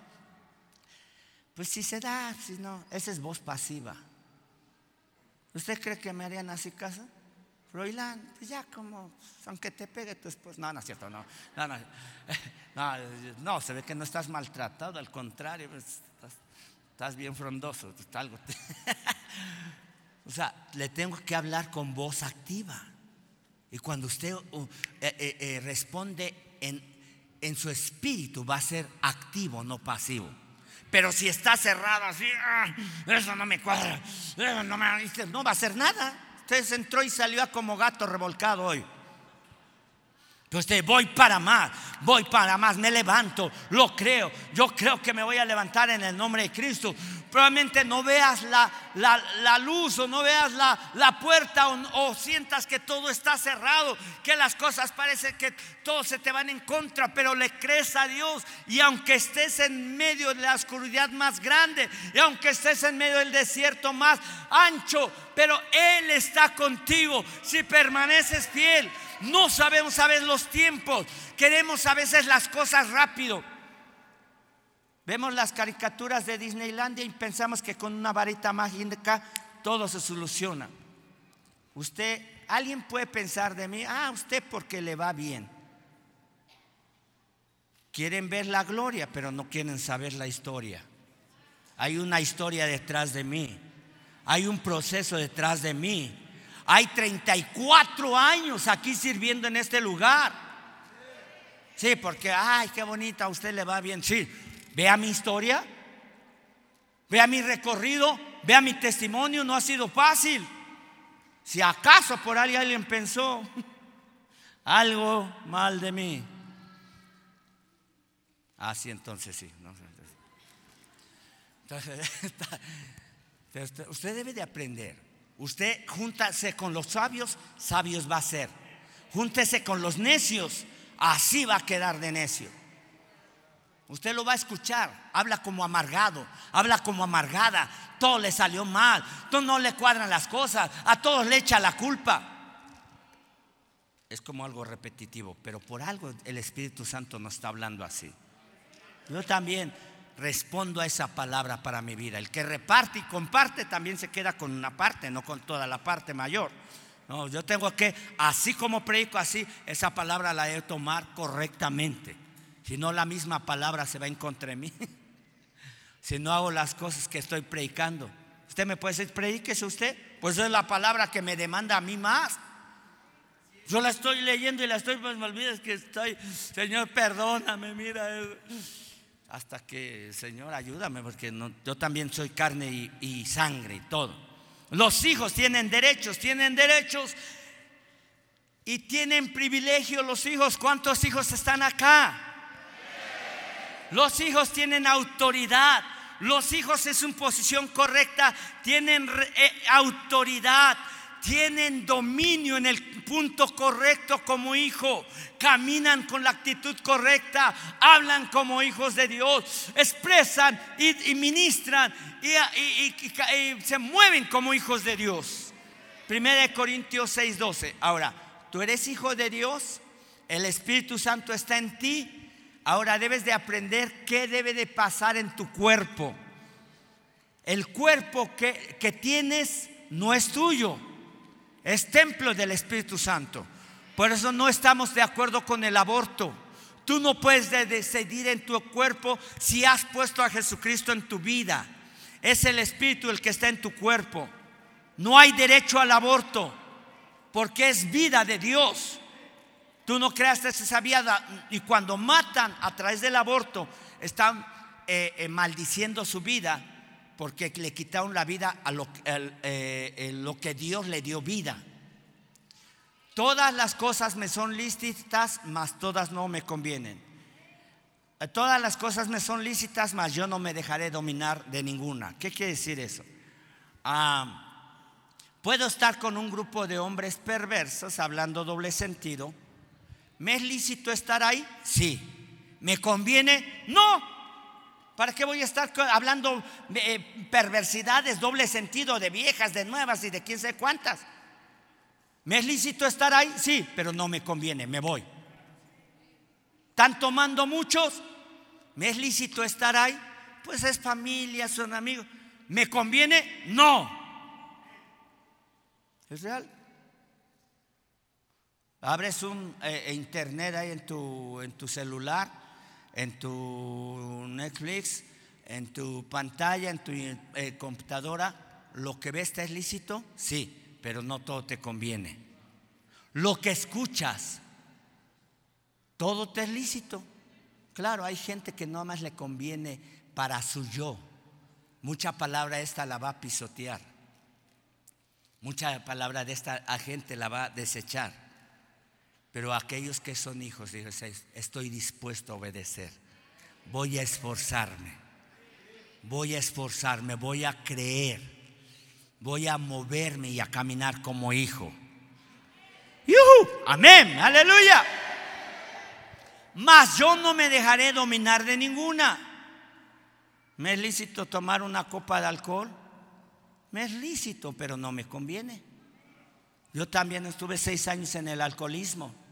pues si se da, si no, esa es voz pasiva. ¿Usted cree que me harían así casa? Froilán, pues ya como, aunque te pegue tu esposo. No, no es cierto, no. No, no, no, no se ve que no estás maltratado, al contrario, pues, estás, bien frondoso. Algo o sea, le tengo que hablar con voz activa. Y cuando usted uh, eh, eh, responde en, en su espíritu, va a ser activo, no pasivo. Pero si está cerrado así, ah, eso no me cuadra, no, me, no va a hacer nada. Usted entró y salió como gato revolcado hoy. Entonces voy para más, voy para más, me levanto, lo creo. Yo creo que me voy a levantar en el nombre de Cristo. Probablemente no veas la, la, luz o no veas la, la puerta o, o, sientas que todo está cerrado, que las cosas parecen que todo se te van en contra, pero le crees a Dios. Y aunque estés en medio de la oscuridad más grande, y aunque estés en medio del desierto más ancho, pero Él está contigo si permaneces fiel. No sabemos a veces los tiempos. Queremos a veces las cosas rápido. Vemos las caricaturas de Disneylandia y pensamos que con una varita mágica todo se soluciona. Usted, alguien puede pensar de mí, ah, usted porque le va bien. Quieren ver la gloria, pero no quieren saber la historia. Hay una historia detrás de mí. Hay un proceso detrás de mí. Hay 34 años aquí sirviendo en este lugar. Sí, porque, ay, qué bonita, a usted le va bien. Sí, vea mi historia, vea mi recorrido, vea mi testimonio, no ha sido fácil. Si acaso por ahí alguien pensó algo mal de mí. Así ah, entonces sí. Entonces, usted debe de aprender Usted júntase con los sabios, sabios va a ser. Júntese con los necios, así va a quedar de necio. Usted lo va a escuchar, habla como amargado, habla como amargada, todo le salió mal, todo no le cuadran las cosas, a todos le echa la culpa. Es como algo repetitivo, pero por algo el Espíritu Santo nos está hablando así. Yo también respondo a esa palabra para mi vida. El que reparte y comparte también se queda con una parte, no con toda la parte mayor. No, yo tengo que, así como predico así, esa palabra la he de tomar correctamente. Si no, la misma palabra se va en contra de mí. si no hago las cosas que estoy predicando. Usted me puede decir, predíquese usted. Pues es la palabra que me demanda a mí más. Yo la estoy leyendo y la estoy, pues me olvides que estoy, Señor, perdóname, mira hasta que, Señor, ayúdame, porque yo también soy carne y, y sangre y todo. Los hijos tienen derechos, tienen derechos y tienen privilegio los hijos. ¿Cuántos hijos están acá? Los hijos tienen autoridad. Los hijos en su posición correcta tienen eh, autoridad tienen dominio en el punto correcto como hijo, caminan con la actitud correcta, hablan como hijos de Dios, expresan y, ministran y, se mueven como hijos de Dios. Primera de Corintios 6:12. Ahora, tú eres hijo de Dios, el Espíritu Santo está en ti. Ahora debes de aprender qué debe de pasar en tu cuerpo. El cuerpo que, que tienes no es tuyo es templo del Espíritu Santo. Por eso no estamos de acuerdo con el aborto. Tú no puedes decidir en tu cuerpo si has puesto a Jesucristo en tu vida. Es el Espíritu el que está en tu cuerpo. No hay derecho al aborto porque es vida de Dios. Tú no creaste esa vida y cuando matan a través del aborto están eh, eh, maldiciendo su vida porque le quitaron la vida a lo, eh, lo que Dios le dio vida. Todas las cosas me son lícitas, mas todas no me convienen. Todas las cosas me son lícitas, mas yo no me dejaré dominar de ninguna. ¿Qué quiere decir eso? Ah, puedo estar con un grupo de hombres perversos hablando doble sentido. ¿Me es lícito estar ahí? Sí. ¿Me conviene? No. ¿Para qué voy a estar hablando eh, perversidades, doble sentido de viejas, de nuevas y de quién sé cuántas? ¿Me es lícito estar ahí? Sí, pero no me conviene, me voy. ¿Están tomando muchos? ¿Me es lícito estar ahí? Pues es familia, son amigos. ¿Me conviene? No. ¿Es real? Abres un eh, internet ahí en tu, en tu celular en tu Netflix, en tu pantalla, en tu eh, computadora, lo que ves está es lícito, sí, pero no todo te conviene. lo que escuchas, todo te es lícito. Claro, hay gente que no más le conviene para su yo. Mucha palabra esta la va a pisotear. Mucha palabra de esta gente la va a desechar. Pero aquellos que son hijos, estoy dispuesto a obedecer. Voy a esforzarme. Voy a esforzarme, voy a creer. Voy a moverme y a caminar como hijo. Amén, aleluya. Mas yo no me dejaré dominar de ninguna. ¿Me es lícito tomar una copa de alcohol? Me es lícito, pero no me conviene. Yo también estuve seis años en el alcoholismo.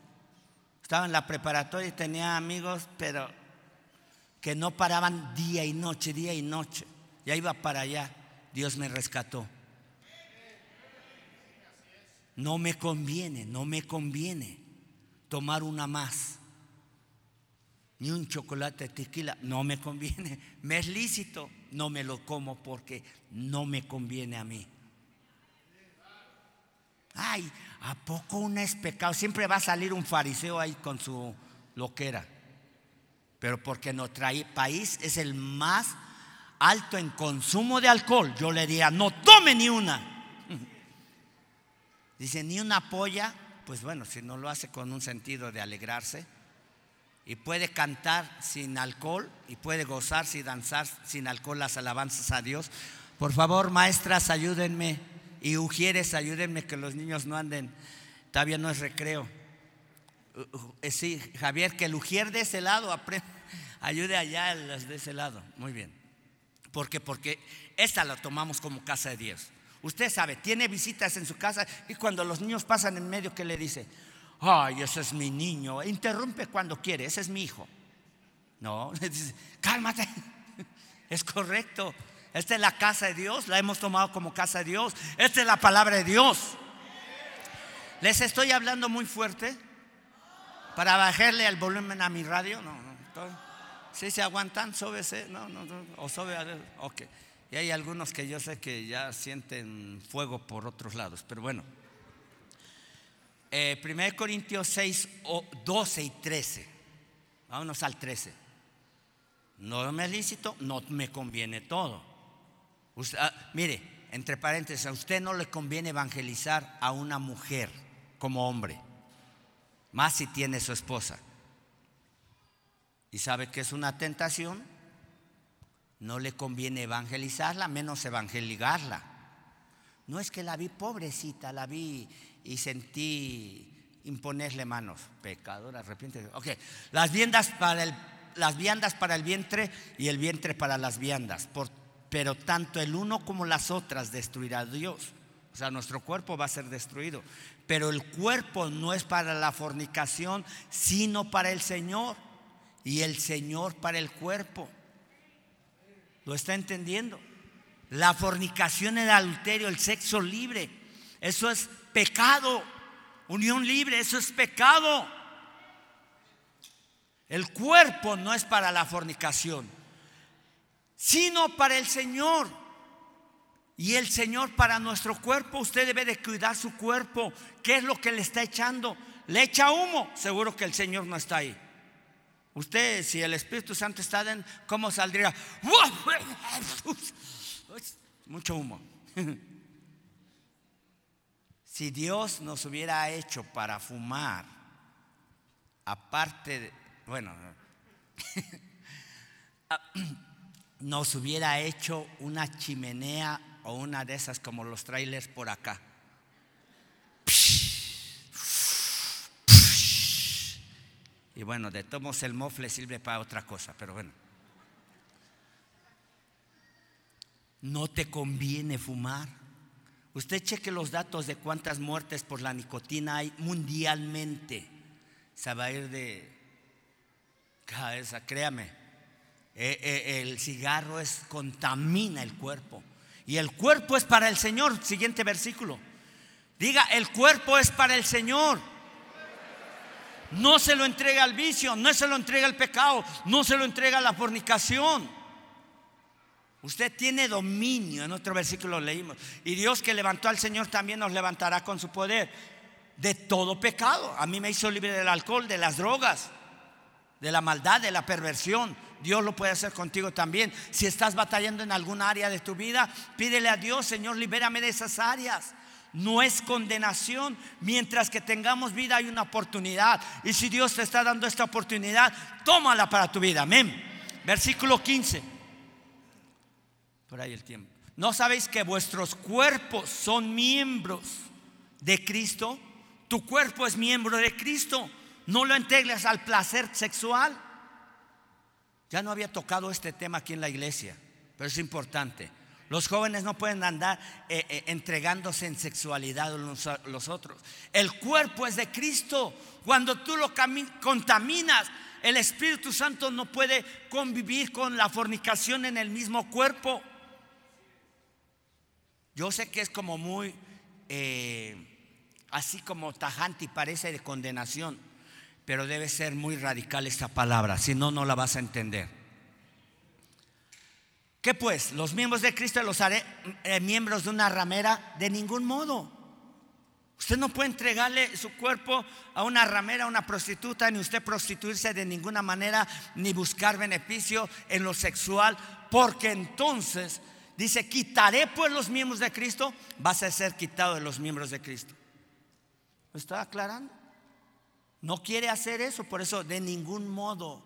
Estaba en la preparatoria y tenía amigos, pero que no paraban día y noche, día y noche. Ya iba para allá. Dios me rescató. No me conviene, no me conviene tomar una más. Ni un chocolate de tequila, no me conviene. Me es lícito, no me lo como porque no me conviene a mí. Ay, ¿a poco una es pecado? Siempre va a salir un fariseo ahí con su loquera. Pero porque nuestro país es el más alto en consumo de alcohol, yo le diría, no tome ni una. Dice, ni una polla, pues bueno, si no lo hace con un sentido de alegrarse, y puede cantar sin alcohol, y puede gozar y danzar sin alcohol las alabanzas a Dios. Por favor, maestras, ayúdenme, y ujieres, ayúdenme que los niños no anden, todavía no es recreo. Eh, sí, Javier, que el ujier de ese lado ayude allá las de ese lado. Muy bien. ¿Por qué? Porque esta la tomamos como casa de Dios. Usted sabe, tiene visitas en su casa y cuando los niños pasan en medio, ¿qué le dice? Ay, ese es mi niño. Interrumpe cuando quiere, ese es mi hijo. No, le dice, cálmate. Es correcto. Esta es la casa de Dios, la hemos tomado como casa de Dios. Esta es la palabra de Dios. ¿Les estoy hablando muy fuerte? Para bajarle el volumen a mi radio. No, no. Si se aguantan, sóbese. No, no, no. O sobe. Ok. Y hay algunos que yo sé que ya sienten fuego por otros lados, pero bueno. Eh, 1 Corintios 6, 12 y 13. Vámonos al 13. No me es lícito, no me conviene todo. Ah, mire, entre paréntesis, a usted no le conviene evangelizar a una mujer como hombre, más si tiene su esposa. Y sabe que es una tentación, no le conviene evangelizarla, menos evangelizarla. No es que la vi pobrecita, la vi y sentí imponerle manos. Pecadora, arrepiente. Ok, las viandas para el, las viandas para el vientre y el vientre para las viandas. Pero tanto el uno como las otras destruirá Dios. O sea, nuestro cuerpo va a ser destruido. Pero el cuerpo no es para la fornicación, sino para el Señor. Y el Señor para el cuerpo. ¿Lo está entendiendo? La fornicación, el adulterio, el sexo libre, eso es pecado. Unión libre, eso es pecado. El cuerpo no es para la fornicación, sino para el Señor. Y el Señor para nuestro cuerpo, usted debe de cuidar su cuerpo. ¿Qué es lo que le está echando? Le echa humo, seguro que el Señor no está ahí. Usted, si el Espíritu Santo está en, ¿cómo saldría? Mucho humo. Si Dios nos hubiera hecho para fumar, aparte de, bueno, nos hubiera hecho una chimenea o una de esas como los trailers por acá. Y bueno, de todos el mofle sirve para otra cosa, pero bueno. No te conviene fumar. Usted cheque los datos de cuántas muertes por la nicotina hay mundialmente. Se va a ir de cabeza, créame. Eh, eh, el cigarro es, contamina el cuerpo. Y el cuerpo es para el Señor. Siguiente versículo. Diga, el cuerpo es para el Señor. No se lo entrega al vicio, no se lo entrega al pecado, no se lo entrega a la fornicación. Usted tiene dominio, en otro versículo leímos. Y Dios que levantó al Señor también nos levantará con su poder. de todo pecado. A mí me hizo libre del alcohol, de las drogas, de la maldad, de la perversión. Dios lo puede hacer contigo también. Si estás batallando en alguna área de tu vida, pídele a Dios, Señor, libérame de esas áreas. No es condenación. Mientras que tengamos vida hay una oportunidad. Y si Dios te está dando esta oportunidad, tómala para tu vida. Amén. Versículo 15. Por ahí el tiempo. ¿No sabéis que vuestros cuerpos son miembros de Cristo? Tu cuerpo es miembro de Cristo. No lo entregues al placer sexual. Ya no había tocado este tema aquí en la iglesia, pero es importante. Los jóvenes no pueden andar eh, eh, entregándose en sexualidad los, los otros. El cuerpo es de Cristo. Cuando tú lo contaminas, el Espíritu Santo no puede convivir con la fornicación en el mismo cuerpo. Yo sé que es como muy, eh, así como tajante y parece de condenación, pero debe ser muy radical esta palabra, si no, no la vas a entender. ¿Qué pues? ¿Los miembros de Cristo los haré eh, miembros de una ramera? De ningún modo. Usted no puede entregarle su cuerpo a una ramera, a una prostituta, ni usted prostituirse de ninguna manera, ni buscar beneficio en lo sexual, porque entonces Dice, quitaré pues los miembros de Cristo, vas a ser quitado de los miembros de Cristo. ¿Lo está aclarando? No quiere hacer eso, por eso de ningún modo.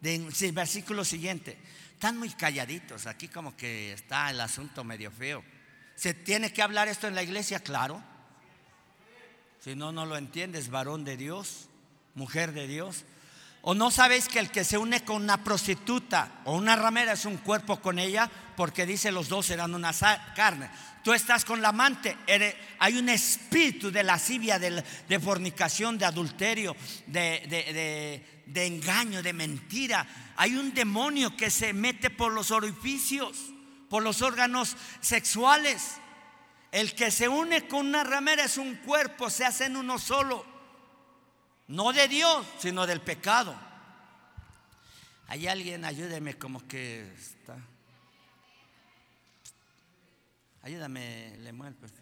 De, versículo siguiente. Están muy calladitos, aquí como que está el asunto medio feo. ¿Se tiene que hablar esto en la iglesia? Claro. Si no, no lo entiendes, varón de Dios, mujer de Dios. ¿O no sabéis que el que se une con una prostituta o una ramera es un cuerpo con ella? Porque dice los dos serán una carne. Tú estás con la amante, hay un espíritu de lascivia, de, de fornicación, de adulterio, de, de engaño, de mentira. Hay un demonio que se mete por los orificios, por los órganos sexuales. El que se une con una ramera es un cuerpo, se hacen uno solo. No de Dios, sino del pecado. Hay alguien, ayúdeme como que está. Ayúdame, Lemuel. Pues,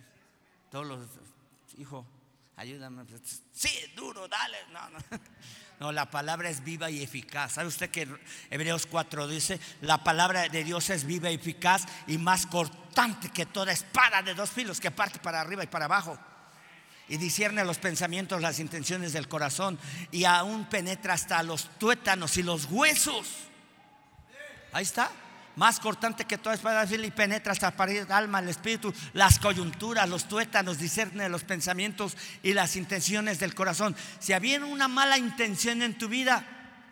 todos los hijos, ayúdame. Pues, sí, duro, dale. No, no. No, la palabra es viva y eficaz. ¿Sabe usted que Hebreos 4 dice, la palabra de Dios es viva y eficaz y más cortante que toda espada de dos filos que parte para arriba y para abajo? Y discierne los pensamientos, las intenciones del corazón y aún penetra hasta los tuétanos y los huesos. Ahí está. Más cortante que toda espada y penetra hasta el alma, el espíritu, las coyunturas, los tuétanos, discierne los pensamientos y las intenciones del corazón. Si había una mala intención en tu vida,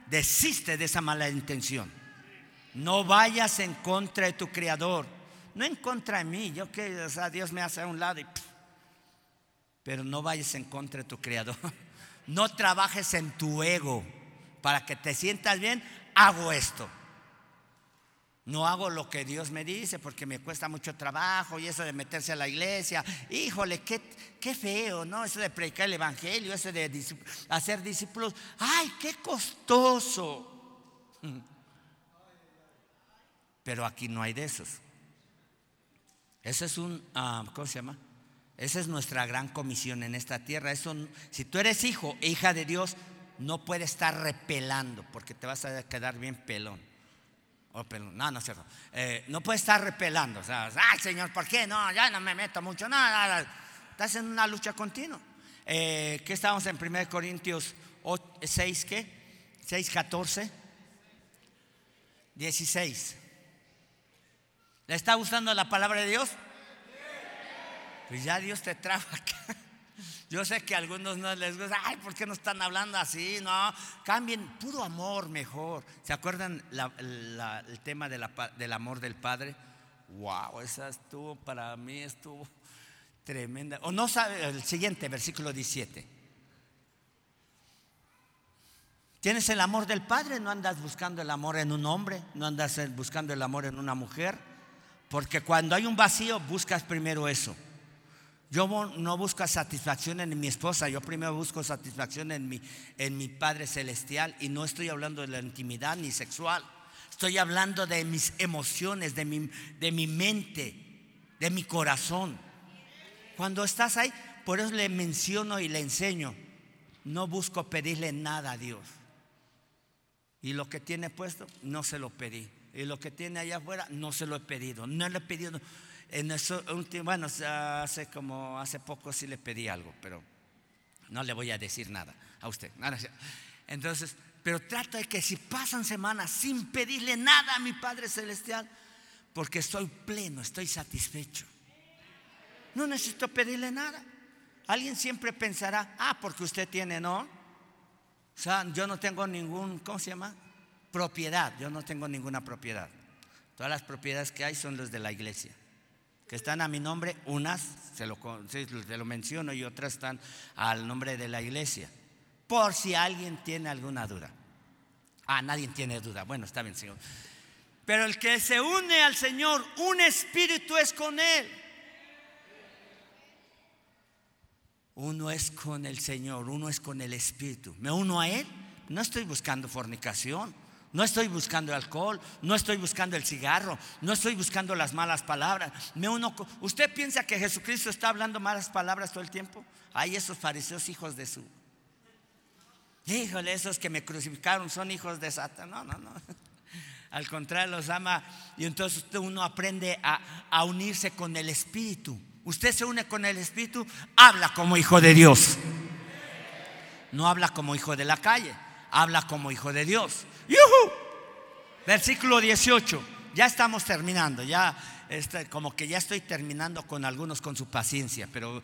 desiste de esa mala intención. No vayas en contra de tu creador, no en contra de mí. Yo que, o sea, Dios me hace a un lado y pero no vayas en contra de tu creador. No trabajes en tu ego para que te sientas bien. Hago esto. No hago lo que Dios me dice porque me cuesta mucho trabajo y eso de meterse a la iglesia. Híjole, qué, qué feo, ¿no? Eso de predicar el evangelio, eso de hacer discípulos. ¡Ay, qué costoso! Pero aquí no hay de esos. Ese es un, ah, ¿cómo se llama? Esa es nuestra gran comisión en esta tierra. Eso, si tú eres hijo e hija de Dios, no puedes estar repelando porque te vas a quedar bien pelón. No, no es cierto. Eh, no puedes estar repelando. O sea, ay Señor, ¿por qué? No, ya no me meto mucho. No, estás en una lucha continua. Eh, ¿Qué estamos en 1 Corintios 6, qué? 6, 14, 16. ¿Le está gustando la palabra de Dios? Pues ya Dios te trajo acá. Yo sé que a algunos no les gusta, ay, ¿por qué no están hablando así? No, cambien, puro amor mejor. ¿Se acuerdan el tema del amor del Padre? Wow, esa estuvo, para mí estuvo tremenda. O no sabe, el siguiente, versículo 17. Tienes el amor del Padre, no andas buscando el amor en un hombre, no andas buscando el amor en una mujer, porque cuando hay un vacío buscas primero eso. Yo no busco satisfacción en mi esposa, yo primero busco satisfacción en mi, en mi Padre Celestial y no estoy hablando de la intimidad ni sexual. Estoy hablando de mis emociones, de mi, de mi mente, de mi corazón. Cuando estás ahí, por eso le menciono y le enseño. No busco pedirle nada a Dios. Y lo que tiene puesto, no se lo pedí. Y lo que tiene allá afuera, no se lo he pedido. No le he pedido. En eso, bueno, hace como hace poco sí le pedí algo, pero no le voy a decir nada a usted. Entonces, pero trata de que si pasan semanas sin pedirle nada a mi Padre Celestial, porque estoy pleno, estoy satisfecho. No necesito pedirle nada. Alguien siempre pensará, ah, porque usted tiene, ¿no? O sea, yo no tengo ningún, ¿cómo se llama? Propiedad, yo no tengo ninguna propiedad. Todas las propiedades que hay son las de la iglesia. Que están a mi nombre, unas, se lo, lo menciono, y otras están al nombre de la iglesia. Por si alguien tiene alguna duda. Ah, nadie tiene duda. Bueno, está bien, Señor. Pero el que se une al Señor, un espíritu es con Él. Uno es con el Señor, uno es con el Espíritu. Me uno a Él. No estoy buscando fornicación, no estoy buscando alcohol, no estoy buscando el cigarro, no estoy buscando las malas palabras. Me uno ¿Usted piensa que Jesucristo está hablando malas palabras todo el tiempo? Hay esos fariseos hijos de su. Híjole, esos que me crucificaron son hijos de Satan. No, no, no. Al contrario, los ama. Y entonces uno aprende a, a unirse con el Espíritu usted se une con el Espíritu, habla como hijo de Dios. No habla como hijo de la calle, habla como hijo de Dios. Versículo 18. Ya estamos terminando, ya este, como que ya estoy terminando con algunos con su paciencia, pero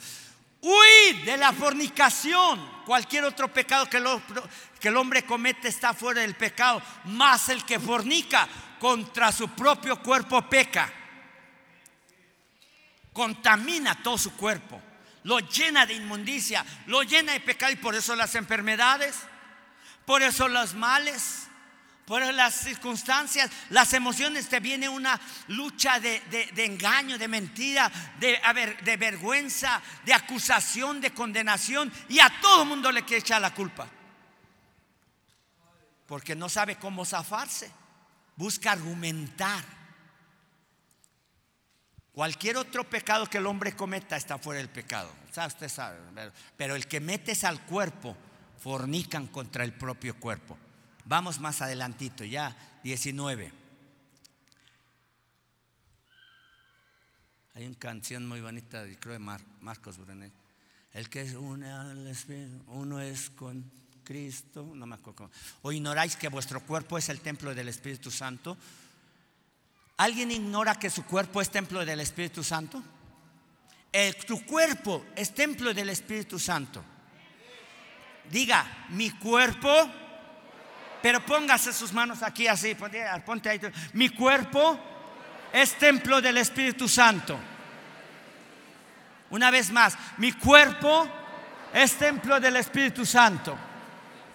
huid de la fornicación. Cualquier otro pecado que, que el hombre comete está fuera del pecado, más el que fornica contra su propio cuerpo peca contamina todo su cuerpo, lo llena de inmundicia, lo llena de pecado y por eso las enfermedades, por eso los males, por eso las circunstancias, las emociones, te viene una lucha de, engaño, de mentira, de, de vergüenza, de acusación, de condenación y a todo mundo le quiere echar la culpa. Porque no sabe cómo zafarse, busca argumentar Cualquier otro pecado que el hombre cometa está fuera del pecado. usted sabe. Pero el que metes al cuerpo, fornican contra el propio cuerpo. Vamos más adelantito, ya 19. Hay una canción muy bonita, creo de Marcos Brunet. El que es uno es con Cristo. No me acuerdo. O ignoráis que vuestro cuerpo es el templo del Espíritu Santo ¿Alguien ignora que su cuerpo es templo del Espíritu Santo? El, tu cuerpo es templo del Espíritu Santo. Diga, mi cuerpo, pero póngase sus manos aquí así, ponte ahí. Mi cuerpo es templo del Espíritu Santo. Una vez más, mi cuerpo es templo del Espíritu Santo.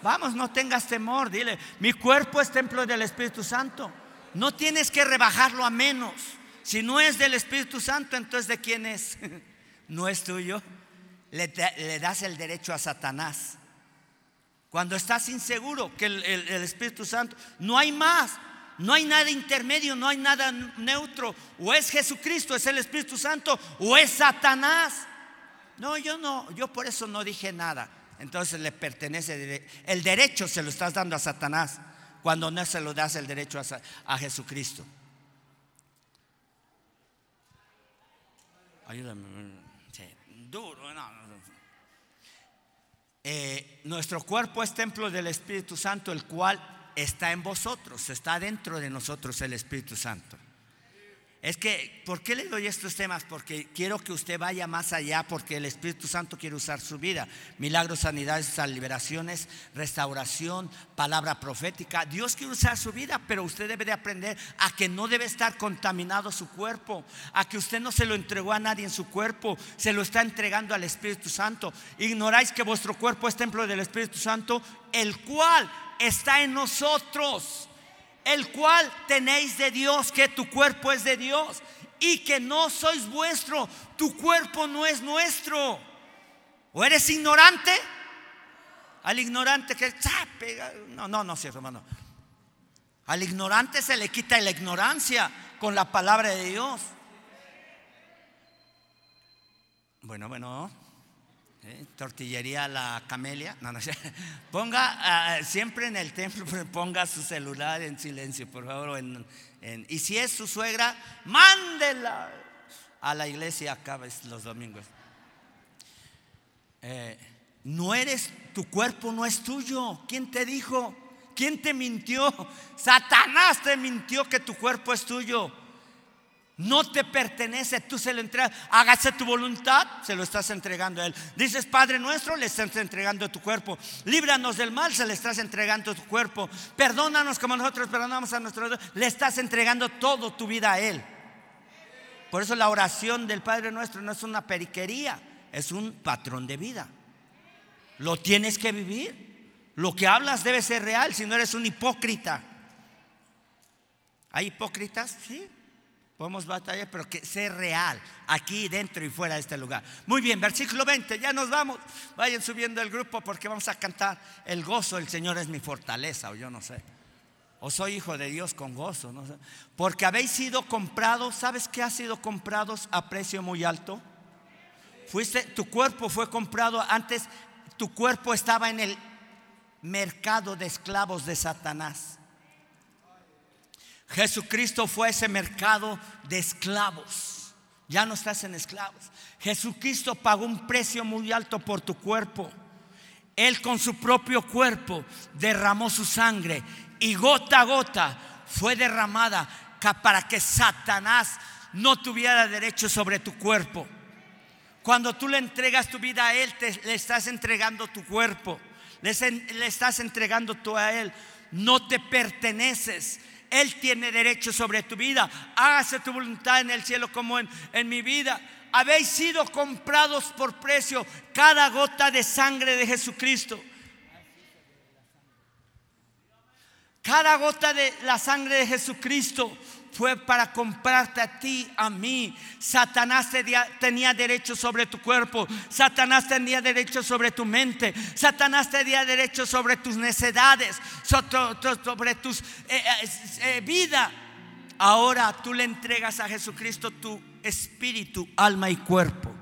Vamos, no tengas temor, dile, mi cuerpo es templo del Espíritu Santo. No tienes que rebajarlo a menos. Si no es del Espíritu Santo, entonces ¿de quién es? No es tuyo. Le, das el derecho a Satanás. Cuando estás inseguro que el, Espíritu Santo, no hay más. No hay nada intermedio, no hay nada neutro. O es Jesucristo, es el Espíritu Santo, o es Satanás. No, yo no, yo por eso no dije nada. Entonces le pertenece, el derecho se lo estás dando a Satanás cuando no se lo das el derecho a, Jesucristo. Ayúdame. duro. Eh, nuestro cuerpo es templo del Espíritu Santo, el cual está en vosotros, está dentro de nosotros el Espíritu Santo. Es que, ¿por qué le doy estos temas? Porque quiero que usted vaya más allá, porque el Espíritu Santo quiere usar su vida. Milagros, sanidades, liberaciones, restauración, palabra profética. Dios quiere usar su vida, pero usted debe de aprender a que no debe estar contaminado su cuerpo, a que usted no se lo entregó a nadie en su cuerpo, se lo está entregando al Espíritu Santo. Ignoráis que vuestro cuerpo es templo del Espíritu Santo, el cual está en nosotros el cual tenéis de Dios, que tu cuerpo es de Dios y que no sois vuestro, tu cuerpo no es nuestro. ¿O eres ignorante? Al ignorante que. No, no, no, cierto, hermano. Al ignorante se le quita la ignorancia con la palabra de Dios. Bueno, bueno. ¿Eh? tortillería La Camelia. No, no, ponga ah, siempre en el templo, ponga su celular en silencio, por favor. y si es su suegra, mándela a la iglesia acá los domingos. Eh, no eres, tu cuerpo no es tuyo. ¿Quién te dijo? ¿Quién te mintió? Satanás te mintió que tu cuerpo es tuyo. No te pertenece, tú se lo entregas. Hágase tu voluntad, se lo estás entregando a Él. Dices, Padre nuestro, le estás entregando tu cuerpo. Líbranos del mal, se le estás entregando tu cuerpo. Perdónanos como nosotros perdonamos a nuestros. Le estás entregando todo tu vida a Él. Por eso la oración del Padre nuestro no es una periquería, es un patrón de vida. Lo tienes que vivir. Lo que hablas debe ser real, si no eres un hipócrita. ¿Hay hipócritas? Sí. Podemos batallar, pero que sea real, aquí dentro y fuera de este lugar. Muy bien, versículo 20, ya nos vamos. Vayan subiendo el grupo porque vamos a cantar el gozo, el Señor es mi fortaleza, o yo no sé. O soy hijo de Dios con gozo. Porque habéis sido comprados, ¿sabes qué ha sido comprados a precio muy alto? Fuiste, tu cuerpo fue comprado antes, tu cuerpo estaba en el mercado de esclavos de Satanás. Jesucristo fue ese mercado de esclavos. Ya no estás en esclavos. Jesucristo pagó un precio muy alto por tu cuerpo. Él con su propio cuerpo derramó su sangre y gota a gota fue derramada para que Satanás no tuviera derecho sobre tu cuerpo. Cuando tú le entregas tu vida a Él, te, le estás entregando tu cuerpo, le, le estás entregando tú a Él. No te perteneces. Él tiene derecho sobre tu vida. Hágase tu voluntad en el cielo como en, en mi vida. Habéis sido comprados por precio cada gota de sangre de Jesucristo. Cada gota de la sangre de Jesucristo fue para comprarte a ti, a mí. Satanás tenía derecho sobre tu cuerpo. Satanás tenía derecho sobre tu mente. Satanás tenía derecho sobre tus necesidades, sobre tus eh, eh, eh, vida. Ahora tú le entregas a Jesucristo tu espíritu, alma y cuerpo.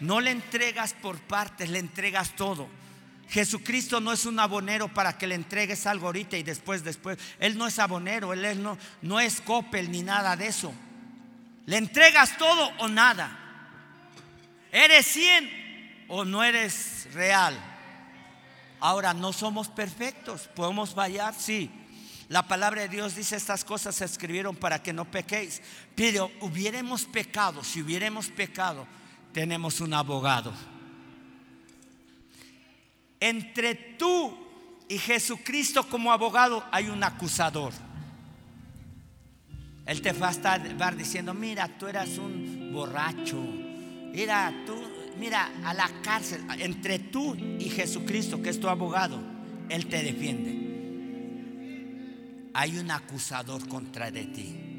No le entregas por partes, le entregas todo. Jesucristo no es un abonero para que le entregues algo ahorita y después, después. Él no es abonero, Él no, no es copel ni nada de eso. Le entregas todo o nada. ¿Eres 100 o no eres real? Ahora, no somos perfectos, podemos fallar, sí. La palabra de Dios dice estas cosas se escribieron para que no pequéis. Pero hubiéramos pecado, si hubiéramos pecado, tenemos un abogado entre tú y Jesucristo como abogado hay un acusador. Él te va a estar diciendo, mira, tú eras un borracho. Mira, tú, mira, a la cárcel. Entre tú y Jesucristo, que es tu abogado, Él te defiende. Hay un acusador contra de ti.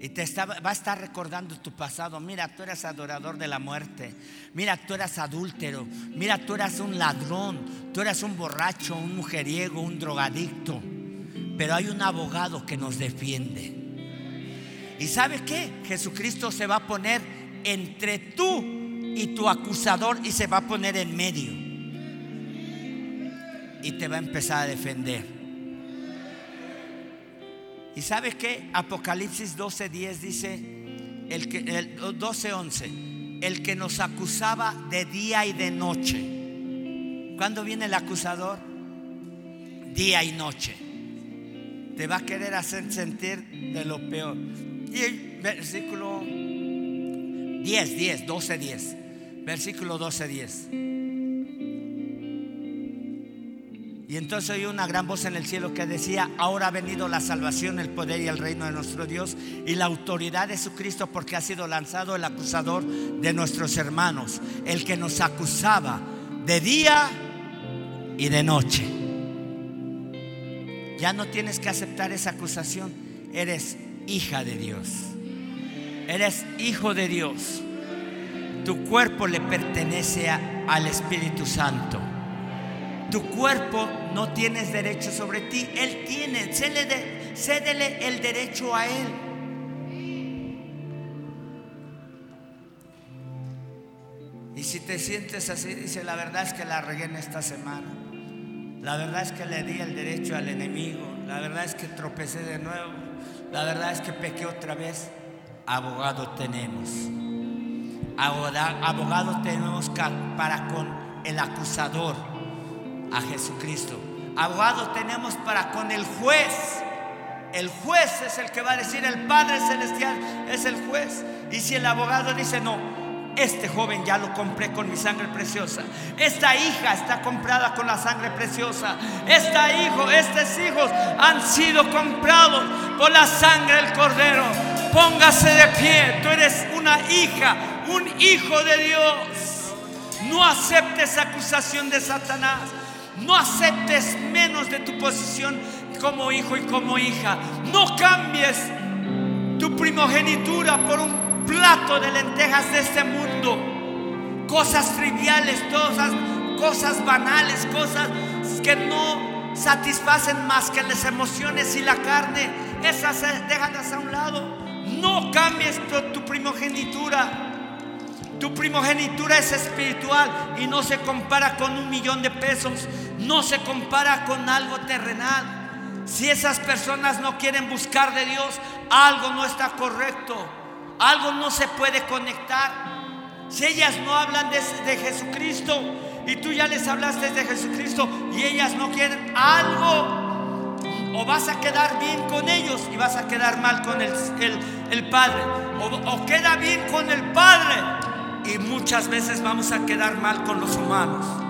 Y te va a estar recordando tu pasado. Mira, tú eras adorador de la muerte. Mira, tú eras adúltero. Mira, tú eras un ladrón. Tú eras un borracho, un mujeriego, un drogadicto. Pero hay un abogado que nos defiende. ¿Y sabe qué? Jesucristo se va a poner entre tú y tu acusador y se va a poner en medio. Y te va a empezar a defender. ¿Y sabes qué? Apocalipsis 12:10 dice, el que, el 12:11, el que nos acusaba de día y de noche. ¿Cuándo viene el acusador? Día y noche. Te va a querer hacer sentir de lo peor. Y versículo 10, 10, 12, 10. Versículo 12, 10. Y entonces oí una gran voz en el cielo que decía, ahora ha venido la salvación, el poder y el reino de nuestro Dios y la autoridad de su Cristo porque ha sido lanzado el acusador de nuestros hermanos, el que nos acusaba de día y de noche. Ya no tienes que aceptar esa acusación, eres hija de Dios, eres hijo de Dios. Tu cuerpo le pertenece al Espíritu Santo. Tu cuerpo no tienes derecho sobre ti. Él tiene. Cédele, el derecho a Él. Y si te sientes así, dice, la verdad es que la regué en esta semana. La verdad es que le di el derecho al enemigo. La verdad es que tropecé de nuevo. La verdad es que pequé otra vez. Abogado tenemos. Abogado tenemos para con el acusador a Jesucristo. Abogado tenemos para con el juez. El juez es el que va a decir, el Padre Celestial es el juez. Y si el abogado dice, no, este joven ya lo compré con mi sangre preciosa. Esta hija está comprada con la sangre preciosa. Esta hijo, estos hijos han sido comprados por la sangre del cordero. Póngase de pie. Tú eres una hija, un hijo de Dios. No aceptes acusación de Satanás. No aceptes menos de tu posición como hijo y como hija. No cambies tu primogenitura por un plato de lentejas de este mundo. Cosas triviales, cosas, cosas banales, cosas que no satisfacen más que las emociones y la carne. Esas déjalas a un lado. No cambies tu primogenitura. Tu primogenitura es espiritual y no se compara con un millón de pesos, no se compara con algo terrenal. Si esas personas no quieren buscar de Dios, algo no está correcto, algo no se puede conectar. Si ellas no hablan de, Jesucristo y tú ya les hablaste de Jesucristo y ellas no quieren algo, o vas a quedar bien con ellos y vas a quedar mal con el, el, Padre, o queda bien con el Padre y muchas veces vamos a quedar mal con los humanos.